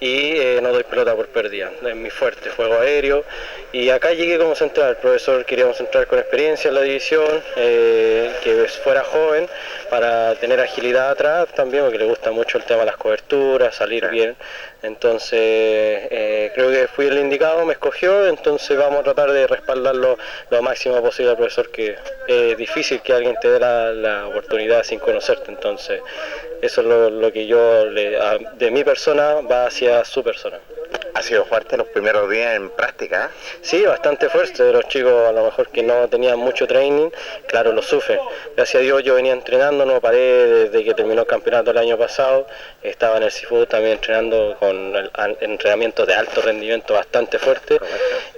y eh, no doy pelota por pérdida. Es mi fuerte, juego aéreo. Y acá llegué como central, profesor queríamos entrar con experiencia en la división, eh, que fuera joven para tener agilidad atrás también, porque le gusta mucho el tema de las coberturas, salir bien. Entonces eh, creo que fui el indicado, me escogió, entonces vamos a tratar de respaldarlo lo máximo posible al profesor, que es difícil que alguien te dé la, la oportunidad sin conocerte, entonces eso es lo, lo que yo, le- a- de mi persona va hacia su persona. Ha sido fuerte los primeros días en práctica. ¿eh? Sí, bastante fuerte. Los chicos a lo mejor que no tenían mucho training, claro, lo sufren. Gracias a Dios yo venía entrenando, no paré desde que terminó el campeonato el año pasado. Estaba en el Seafood también entrenando con el- entrenamientos de alto rendimiento bastante fuerte.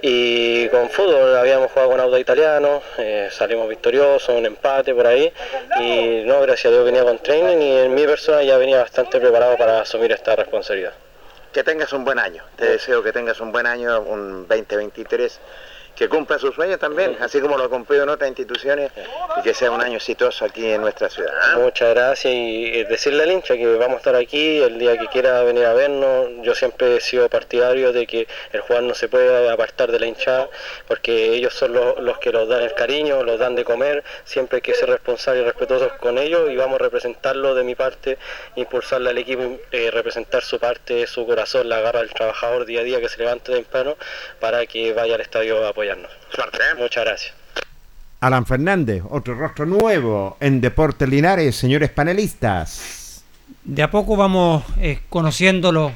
Y con fútbol habíamos jugado con Auda Italiano, eh, salimos victoriosos, un empate por ahí. Y no, gracias a Dios venía con training y en mi persona ya venía bastante preparado para asumir esta responsabilidad. Que tengas un buen año. Te deseo que tengas un buen año, un 2023. Que cumpla sus sueños también, así como lo ha cumplido en otras instituciones, y que sea un año exitoso aquí en nuestra ciudad. Muchas gracias y eh, decirle al hincha que vamos a estar aquí el día que quiera venir a vernos. Yo siempre he sido partidario de que el jugador no se puede apartar de la hinchada porque ellos son los, los que los dan el cariño, los dan de comer. Siempre hay que ser responsables y respetuosos con ellos y vamos a representarlo de mi parte, impulsarle al equipo, eh, representar su parte, su corazón, la garra del trabajador día a día que se levante temprano para que vaya al estadio a apoyarnos. Suerte, ¿eh? Muchas gracias. Alan Fernández, otro rostro nuevo en Deportes Linares, señores panelistas. De a poco vamos eh, conociendo los,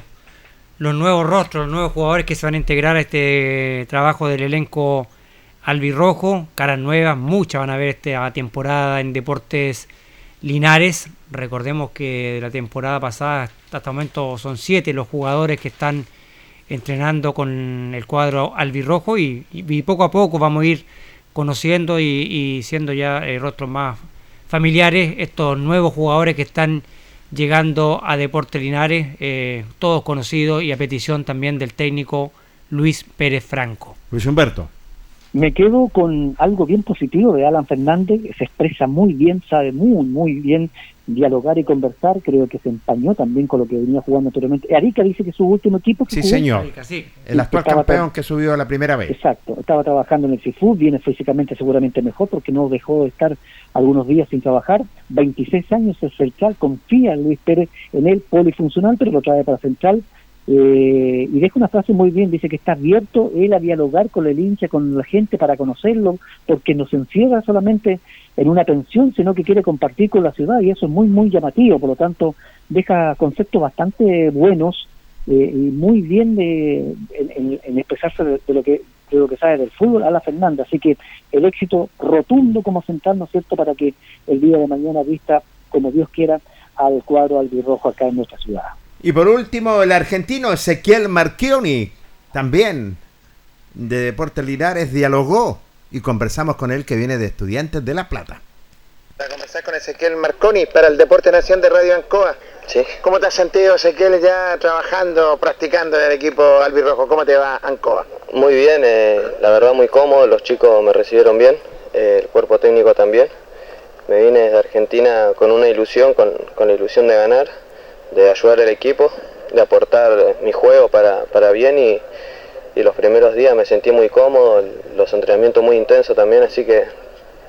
los nuevos rostros, los nuevos jugadores que se van a integrar a este trabajo del elenco albirrojo, caras nuevas, muchas van a ver esta temporada en Deportes Linares. Recordemos que de la temporada pasada hasta el momento son siete los jugadores que están entrenando con el cuadro albirrojo y, y- poco a poco vamos a ir conociendo y, y siendo ya eh, rostros más familiares estos nuevos jugadores que están llegando a Deportes Linares, eh, todos conocidos y a petición también del técnico Luis Pérez Franco. Luis Humberto. Me quedo con algo bien positivo de Alan Fernández, se expresa muy bien, sabe muy, muy bien dialogar y conversar, creo que se empañó también con lo que venía jugando anteriormente. Arica dice que es su último equipo. Que Sí, jugó, señor. Sí. El actual campeón que subió la primera vez. Exacto, estaba trabajando en el CIFU, viene físicamente seguramente mejor porque no dejó de estar algunos días sin trabajar. 26 años es Central, confía en Luis Pérez en él, polifuncional, pero lo trae para Central. Eh, y deja una frase muy bien, dice que está abierto él a dialogar con el hincha, con la gente para conocerlo, porque no se encierra solamente en una pensión, sino que quiere compartir con la ciudad y eso es muy, muy llamativo, por lo tanto deja conceptos bastante buenos eh, y muy bien de, en, en- expresarse de, lo que de lo que sabe del fútbol a la Fernanda, así que el éxito rotundo como central, ¿no cierto?, para que el día de mañana vista, como Dios quiera, al cuadro albirrojo acá en nuestra ciudad. Y por último, el argentino Ezequiel Marchioni, también de Deportes Linares, dialogó y conversamos con él que viene de Estudiantes de La Plata. Para conversar con Ezequiel Marconi para el Deporte Nación de Radio Ancoa. Sí. ¿Cómo te has sentido, Ezequiel, ya trabajando, practicando en el equipo albirrojo? ¿Cómo te va Ancoa? Muy bien, eh, la verdad muy cómodo, los chicos me recibieron bien, eh, el cuerpo técnico también. Me vine desde Argentina con una ilusión, con, con la ilusión de ganar, de ayudar al equipo, de aportar mi juego para, para bien y, y los primeros días me sentí muy cómodo, los entrenamientos muy intensos también, así que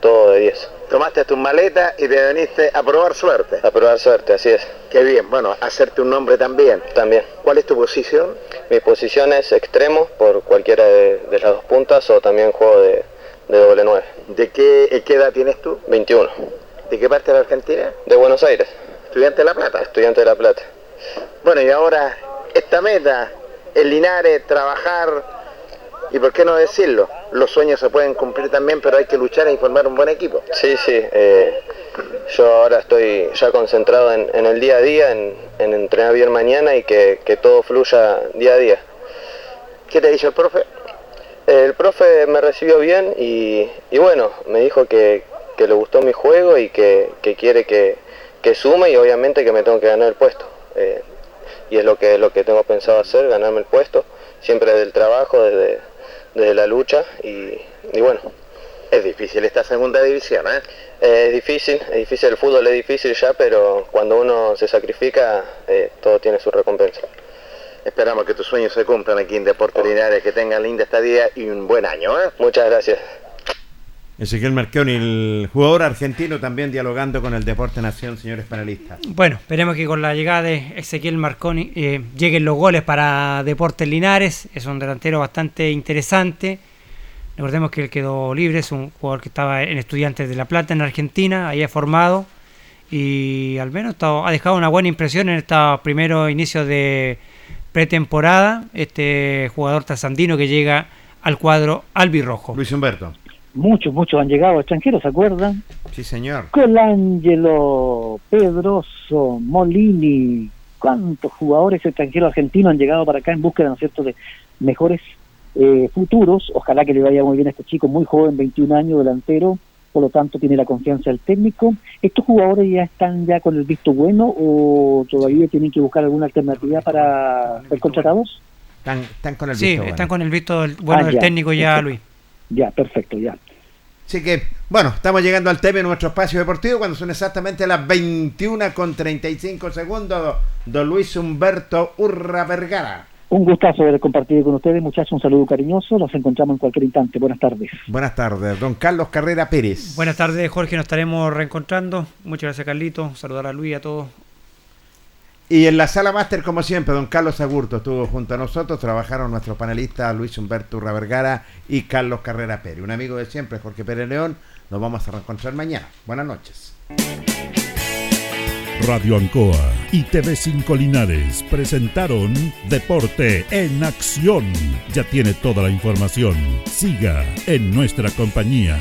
todo de 10. Tomaste tus maletas y te viniste a probar suerte. A probar suerte, así es. Qué bien, bueno, hacerte un nombre también. También. ¿Cuál es tu posición? Mi posición es extremo por cualquiera de, de las dos puntas o también juego de, de doble 9. ¿De qué, qué edad tienes tú? 21. ¿De qué parte de la Argentina? De Buenos Aires. ¿Estudiante de La Plata? Estudiante de La Plata. Bueno, y ahora esta meta, el Linares, trabajar, y por qué no decirlo, los sueños se pueden cumplir también, pero hay que luchar y formar un buen equipo. Sí, sí. eh, yo ahora estoy ya concentrado en, en el día a día, en, en entrenar bien mañana y que, que todo fluya día a día. ¿Qué te dicho el profe? El profe me recibió bien y, y bueno, me dijo que, que le gustó mi juego y que, que quiere que, que sume y obviamente que me tengo que ganar el puesto. Eh, y es lo que, lo que tengo pensado hacer, ganarme el puesto, siempre desde el trabajo, desde, desde la lucha y, y bueno. Es difícil esta segunda división, ¿eh? Eh, es difícil, es difícil, el fútbol es difícil ya, pero cuando uno se sacrifica, eh, todo tiene su recompensa. Esperamos que tus sueños se cumplan aquí en Deportes Linares, que tengan linda estadía y un buen año, ¿eh? Muchas gracias. Ezequiel Marchioni, el jugador argentino, también dialogando con el Deporte Nación, señores panelistas. Bueno, esperemos que con la llegada de Ezequiel Marconi eh, lleguen los goles para Deportes Linares. Es un delantero bastante interesante. Recordemos que él quedó libre, es un jugador que estaba en Estudiantes de La Plata en Argentina, ahí ha formado y al menos ha dejado una buena impresión en estos primeros inicios de pretemporada. Este jugador trasandino que llega al cuadro albirrojo. Luis Humberto. Muchos, muchos han llegado extranjeros, ¿se acuerdan? Sí, señor. Colangelo, Pedroso, Molini, cuántos jugadores extranjeros argentinos han llegado para acá en búsqueda, ¿no es cierto?, de mejores eh, futuros. Ojalá que le vaya muy bien a este chico, muy joven, 21 años, delantero, por lo tanto tiene la confianza del técnico. ¿Estos jugadores ya están ya con el visto bueno o todavía tienen que buscar alguna alternativa para ser contratados? Están, están con el Sí, visto bueno. están con el visto del- bueno Ah, del ya. técnico ya, Luis. Ya, perfecto, ya. Así que, bueno, estamos llegando al tema de nuestro espacio deportivo cuando son exactamente las 21 con 35 segundos. Don Luis Humberto Urra Vergara. Un gustazo haber compartido con ustedes, muchachos, un saludo cariñoso, nos encontramos en cualquier instante. Buenas tardes. Buenas tardes, don Carlos Carrera Pérez. Buenas tardes, Jorge. Nos estaremos reencontrando. Muchas gracias, Carlito. Saludar a Luis y a todos. Y en la sala máster, como siempre, don Carlos Agurto estuvo junto a nosotros. Trabajaron nuestros panelistas Luis Humberto Urra Vergara y Carlos Carrera Pérez. Un amigo de siempre, Jorge Pérez León. Nos vamos a reencontrar mañana. Buenas noches. Radio Ancoa y TV5 Linares presentaron Deporte en Acción. Ya tiene toda la información. Siga en nuestra compañía.